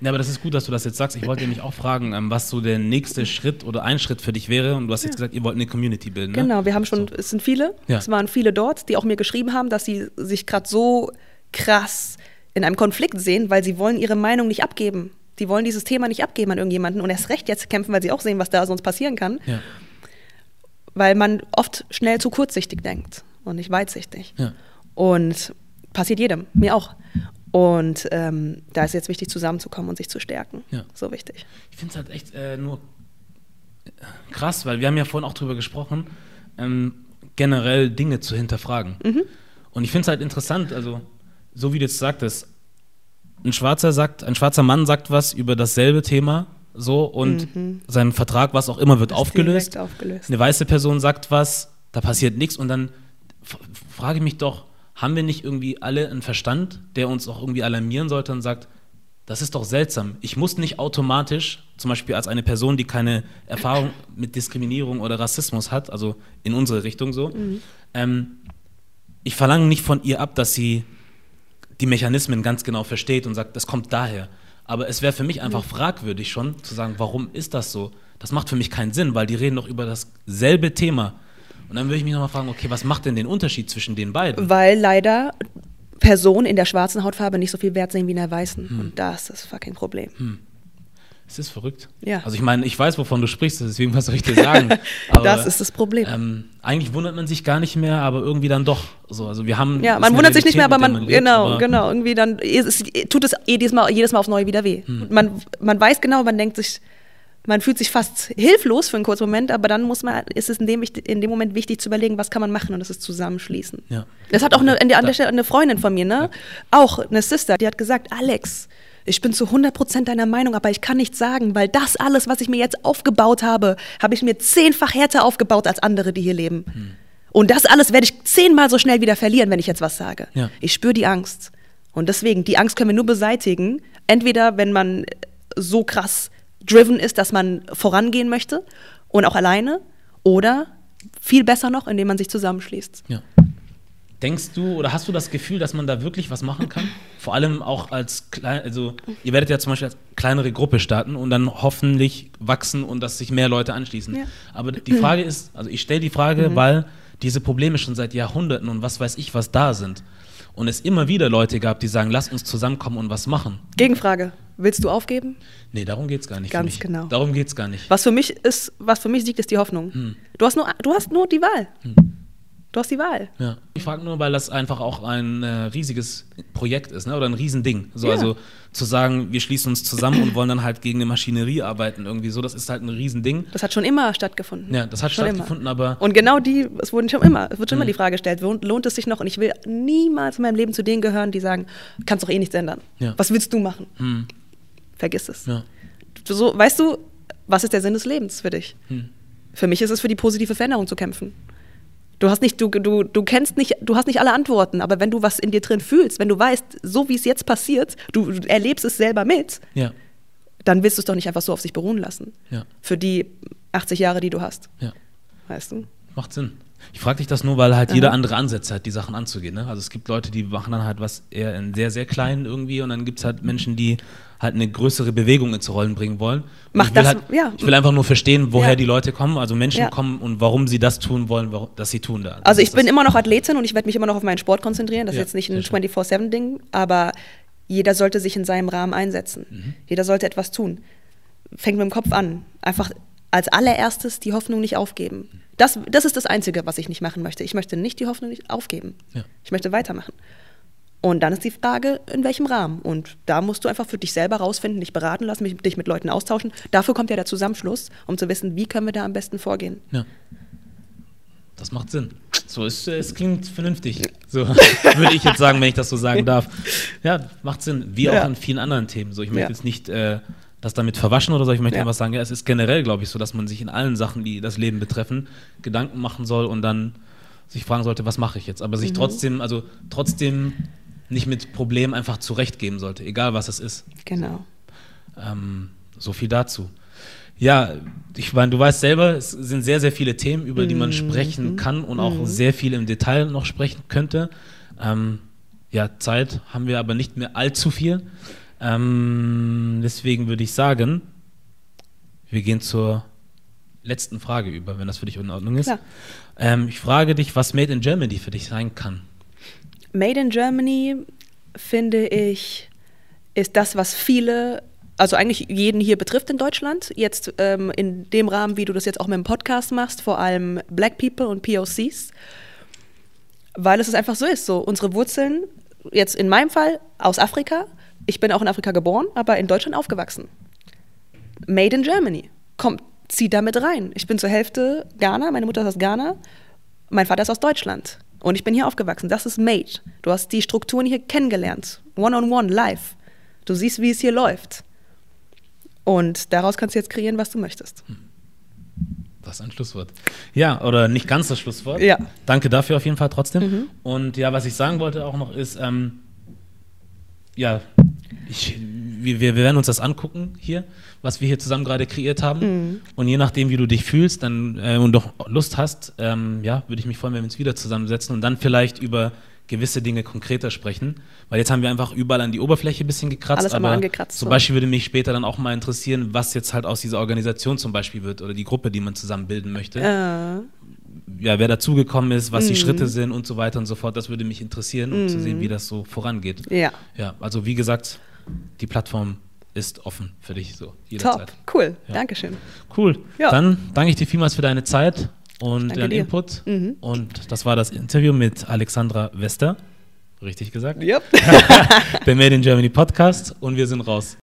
ja, aber das ist gut, dass du das jetzt sagst. Ich wollte nämlich auch fragen, ähm, was so der nächste Schritt oder ein Schritt für dich wäre. Und du hast ja. jetzt gesagt, ihr wollt eine Community bilden. Ne? Genau, wir haben schon, so. es sind viele. Ja. Es waren viele dort, die auch mir geschrieben haben, dass sie sich gerade so krass in einem Konflikt sehen, weil sie wollen ihre Meinung nicht abgeben. Die wollen dieses Thema nicht abgeben an irgendjemanden und erst recht jetzt kämpfen, weil sie auch sehen, was da sonst passieren kann. Ja. Weil man oft schnell zu kurzsichtig denkt und nicht weitsichtig. Ja. Und passiert jedem, mir auch. Und ähm, da ist jetzt wichtig, zusammenzukommen und sich zu stärken. Ja. So wichtig. Ich finde es halt echt äh, nur krass, weil wir haben ja vorhin auch drüber gesprochen, ähm, generell Dinge zu hinterfragen. Mhm. Und ich finde es halt interessant, also so wie du jetzt sagtest, ein schwarzer sagt, ein schwarzer Mann sagt was über dasselbe Thema so und mhm. sein Vertrag, was auch immer, wird aufgelöst. aufgelöst. Eine weiße Person sagt was, da passiert nichts und dann frage ich mich doch, haben wir nicht irgendwie alle einen Verstand, der uns auch irgendwie alarmieren sollte und sagt, das ist doch seltsam. Ich muss nicht automatisch, zum Beispiel als eine Person, die keine Erfahrung mit Diskriminierung oder Rassismus hat, also in unsere Richtung so, mhm. ähm, ich verlange nicht von ihr ab, dass sie die Mechanismen ganz genau versteht und sagt, das kommt daher. Aber es wäre für mich einfach fragwürdig schon zu sagen, warum ist das so? Das macht für mich keinen Sinn, weil die reden doch über dasselbe Thema. Und dann würde ich mich nochmal fragen, okay, was macht denn den Unterschied zwischen den beiden? Weil leider Personen in der schwarzen Hautfarbe nicht so viel wert sehen wie in der weißen. Hm. Und das ist das fucking Problem. Hm. Es ist verrückt. Ja. Also ich meine, ich weiß, wovon du sprichst, deswegen was soll ich dir sagen. [laughs] Aber, das ist das Problem. Ähm, eigentlich wundert man sich gar nicht mehr, aber irgendwie dann doch. So, also wir haben. Ja, man wundert sich nicht mehr, aber man, man lebt, genau, aber genau, irgendwie dann es, es, tut es jedes Mal, jedes Mal aufs Neue wieder weh. Hm. Man, man weiß genau, man denkt sich, man fühlt sich fast hilflos für einen kurzen Moment, aber dann muss man, ist es in dem, in dem Moment wichtig zu überlegen, was kann man machen und das ist zusammenschließen. Ja. Das hat auch eine, an der Stelle eine Freundin von mir, ne? Ja. Auch eine Sister, die hat gesagt, Alex, ich bin zu 100% deiner Meinung, aber ich kann nichts sagen, weil das alles, was ich mir jetzt aufgebaut habe, habe ich mir zehnfach härter aufgebaut als andere, die hier leben. Hm. Und das alles werde ich zehnmal so schnell wieder verlieren, wenn ich jetzt was sage. Ja. Ich spüre die Angst. Und deswegen, die Angst können wir nur beseitigen, entweder wenn man so krass driven ist, dass man vorangehen möchte und auch alleine, oder viel besser noch, indem man sich zusammenschließt. Ja. Denkst du oder hast du das Gefühl, dass man da wirklich was machen kann? Vor allem auch als klein, also ihr werdet ja zum Beispiel als kleinere Gruppe starten und dann hoffentlich wachsen und dass sich mehr Leute anschließen. Ja. Aber die Frage ist, also ich stelle die Frage, mhm. weil diese Probleme schon seit Jahrhunderten und was weiß ich was da sind. Und es immer wieder Leute gab, die sagen, lass uns zusammenkommen und was machen. Gegenfrage, willst du aufgeben? Nee, darum geht es gar nicht. Ganz genau. Darum geht es gar nicht. Was für mich ist, was für mich siegt, ist die Hoffnung. Hm. Du, hast nur, du hast nur die Wahl. Hm. Du hast die Wahl. Ja. Ich frage nur, weil das einfach auch ein äh, riesiges Projekt ist, ne? oder ein Riesending. So, ja. Also zu sagen, wir schließen uns zusammen und wollen dann halt gegen eine Maschinerie arbeiten, irgendwie so, das ist halt ein Riesending. Das hat schon immer stattgefunden. Ja, das hat schon stattgefunden, immer. aber. Und genau die, es wurden schon immer, es wird schon mhm. immer die Frage gestellt, lohnt es sich noch? Und ich will niemals in meinem Leben zu denen gehören, die sagen, kannst doch eh nichts ändern. Ja. Was willst du machen? Mhm. Vergiss es. Ja. So, weißt du, was ist der Sinn des Lebens für dich? Mhm. Für mich ist es für die positive Veränderung zu kämpfen. Du hast nicht, du, du, du kennst nicht, du hast nicht alle Antworten, aber wenn du was in dir drin fühlst, wenn du weißt, so wie es jetzt passiert, du, du erlebst es selber mit, ja. dann willst du es doch nicht einfach so auf sich beruhen lassen. Ja. Für die 80 Jahre, die du hast. Ja. Weißt du? Macht Sinn. Ich frage dich das nur, weil halt Aha. jeder andere Ansätze hat, die Sachen anzugehen. Ne? Also es gibt Leute, die machen dann halt was eher in sehr, sehr klein irgendwie und dann gibt es halt Menschen, die halt eine größere Bewegung ins Rollen bringen wollen. Macht das, halt, ja. Ich will einfach nur verstehen, woher ja. die Leute kommen, also Menschen ja. kommen und warum sie das tun wollen, dass sie tun da. Das also ich bin immer noch Athletin und ich werde mich immer noch auf meinen Sport konzentrieren. Das ist jetzt nicht ein 24-7-Ding, aber jeder sollte sich in seinem Rahmen einsetzen. Mhm. Jeder sollte etwas tun. Fängt mit dem Kopf an. Einfach als allererstes die Hoffnung nicht aufgeben. Das, das ist das Einzige, was ich nicht machen möchte. Ich möchte nicht die Hoffnung nicht aufgeben. Ich möchte weitermachen. Und dann ist die Frage, in welchem Rahmen. Und da musst du einfach für dich selber rausfinden, dich beraten lassen, dich mit Leuten austauschen. Dafür kommt ja der Zusammenschluss, um zu wissen, wie können wir da am besten vorgehen. Ja. Das macht Sinn. So, es, es klingt vernünftig. So [laughs] würde ich jetzt sagen, wenn ich das so sagen darf. Ja, macht Sinn. Wie auch ja. an vielen anderen Themen. So, ich möchte ja. jetzt nicht äh, das damit verwaschen oder so. Ich möchte ja. einfach sagen, ja, es ist generell, glaube ich, so, dass man sich in allen Sachen, die das Leben betreffen, Gedanken machen soll und dann sich fragen sollte, was mache ich jetzt? Aber sich mhm. trotzdem, also trotzdem nicht mit Problemen einfach zurechtgeben sollte, egal was es ist. Genau. Ähm, so viel dazu. Ja, ich meine, du weißt selber, es sind sehr, sehr viele Themen, über die man mhm. sprechen kann und auch mhm. sehr viel im Detail noch sprechen könnte. Ähm, ja, Zeit haben wir aber nicht mehr allzu viel. Ähm, deswegen würde ich sagen, wir gehen zur letzten Frage über, wenn das für dich in Ordnung ist. Ähm, ich frage dich, was Made in Germany für dich sein kann. Made in Germany, finde ich, ist das, was viele, also eigentlich jeden hier betrifft in Deutschland. Jetzt ähm, in dem Rahmen, wie du das jetzt auch mit dem Podcast machst, vor allem Black People und POCs. Weil es einfach so ist. So, unsere Wurzeln, jetzt in meinem Fall aus Afrika. Ich bin auch in Afrika geboren, aber in Deutschland aufgewachsen. Made in Germany. Kommt, zieh damit rein. Ich bin zur Hälfte Ghana, meine Mutter ist aus Ghana, mein Vater ist aus Deutschland. Und ich bin hier aufgewachsen. Das ist Made. Du hast die Strukturen hier kennengelernt. One-on-one, -on -one, live. Du siehst, wie es hier läuft. Und daraus kannst du jetzt kreieren, was du möchtest. Hm. Das ist ein Schlusswort. Ja, oder nicht ganz das Schlusswort. Ja. Danke dafür auf jeden Fall trotzdem. Mhm. Und ja, was ich sagen wollte auch noch ist, ähm, ja, ich, wir, wir werden uns das angucken hier, was wir hier zusammen gerade kreiert haben. Mhm. Und je nachdem, wie du dich fühlst dann, äh, und doch Lust hast, ähm, ja, würde ich mich freuen, wenn wir uns wieder zusammensetzen und dann vielleicht über gewisse Dinge konkreter sprechen. Weil jetzt haben wir einfach überall an die Oberfläche ein bisschen gekratzt. Alles aber angekratzt. Zum so. Beispiel würde mich später dann auch mal interessieren, was jetzt halt aus dieser Organisation zum Beispiel wird oder die Gruppe, die man zusammen bilden möchte. Äh. Ja, wer dazugekommen ist, was mm. die mhm. Schritte sind und so weiter und so fort. Das würde mich interessieren, um mm. zu sehen, mhm. wie das so vorangeht. Ja. Ja, also wie gesagt, die Plattform ist offen für dich so jederzeit. Top, cool, ja. Dankeschön. Cool, ja. dann danke ich dir vielmals für deine Zeit und deinen Input. Mhm. Und das war das Interview mit Alexandra Wester. Richtig gesagt? Yep. [laughs] Der Made in Germany Podcast und wir sind raus.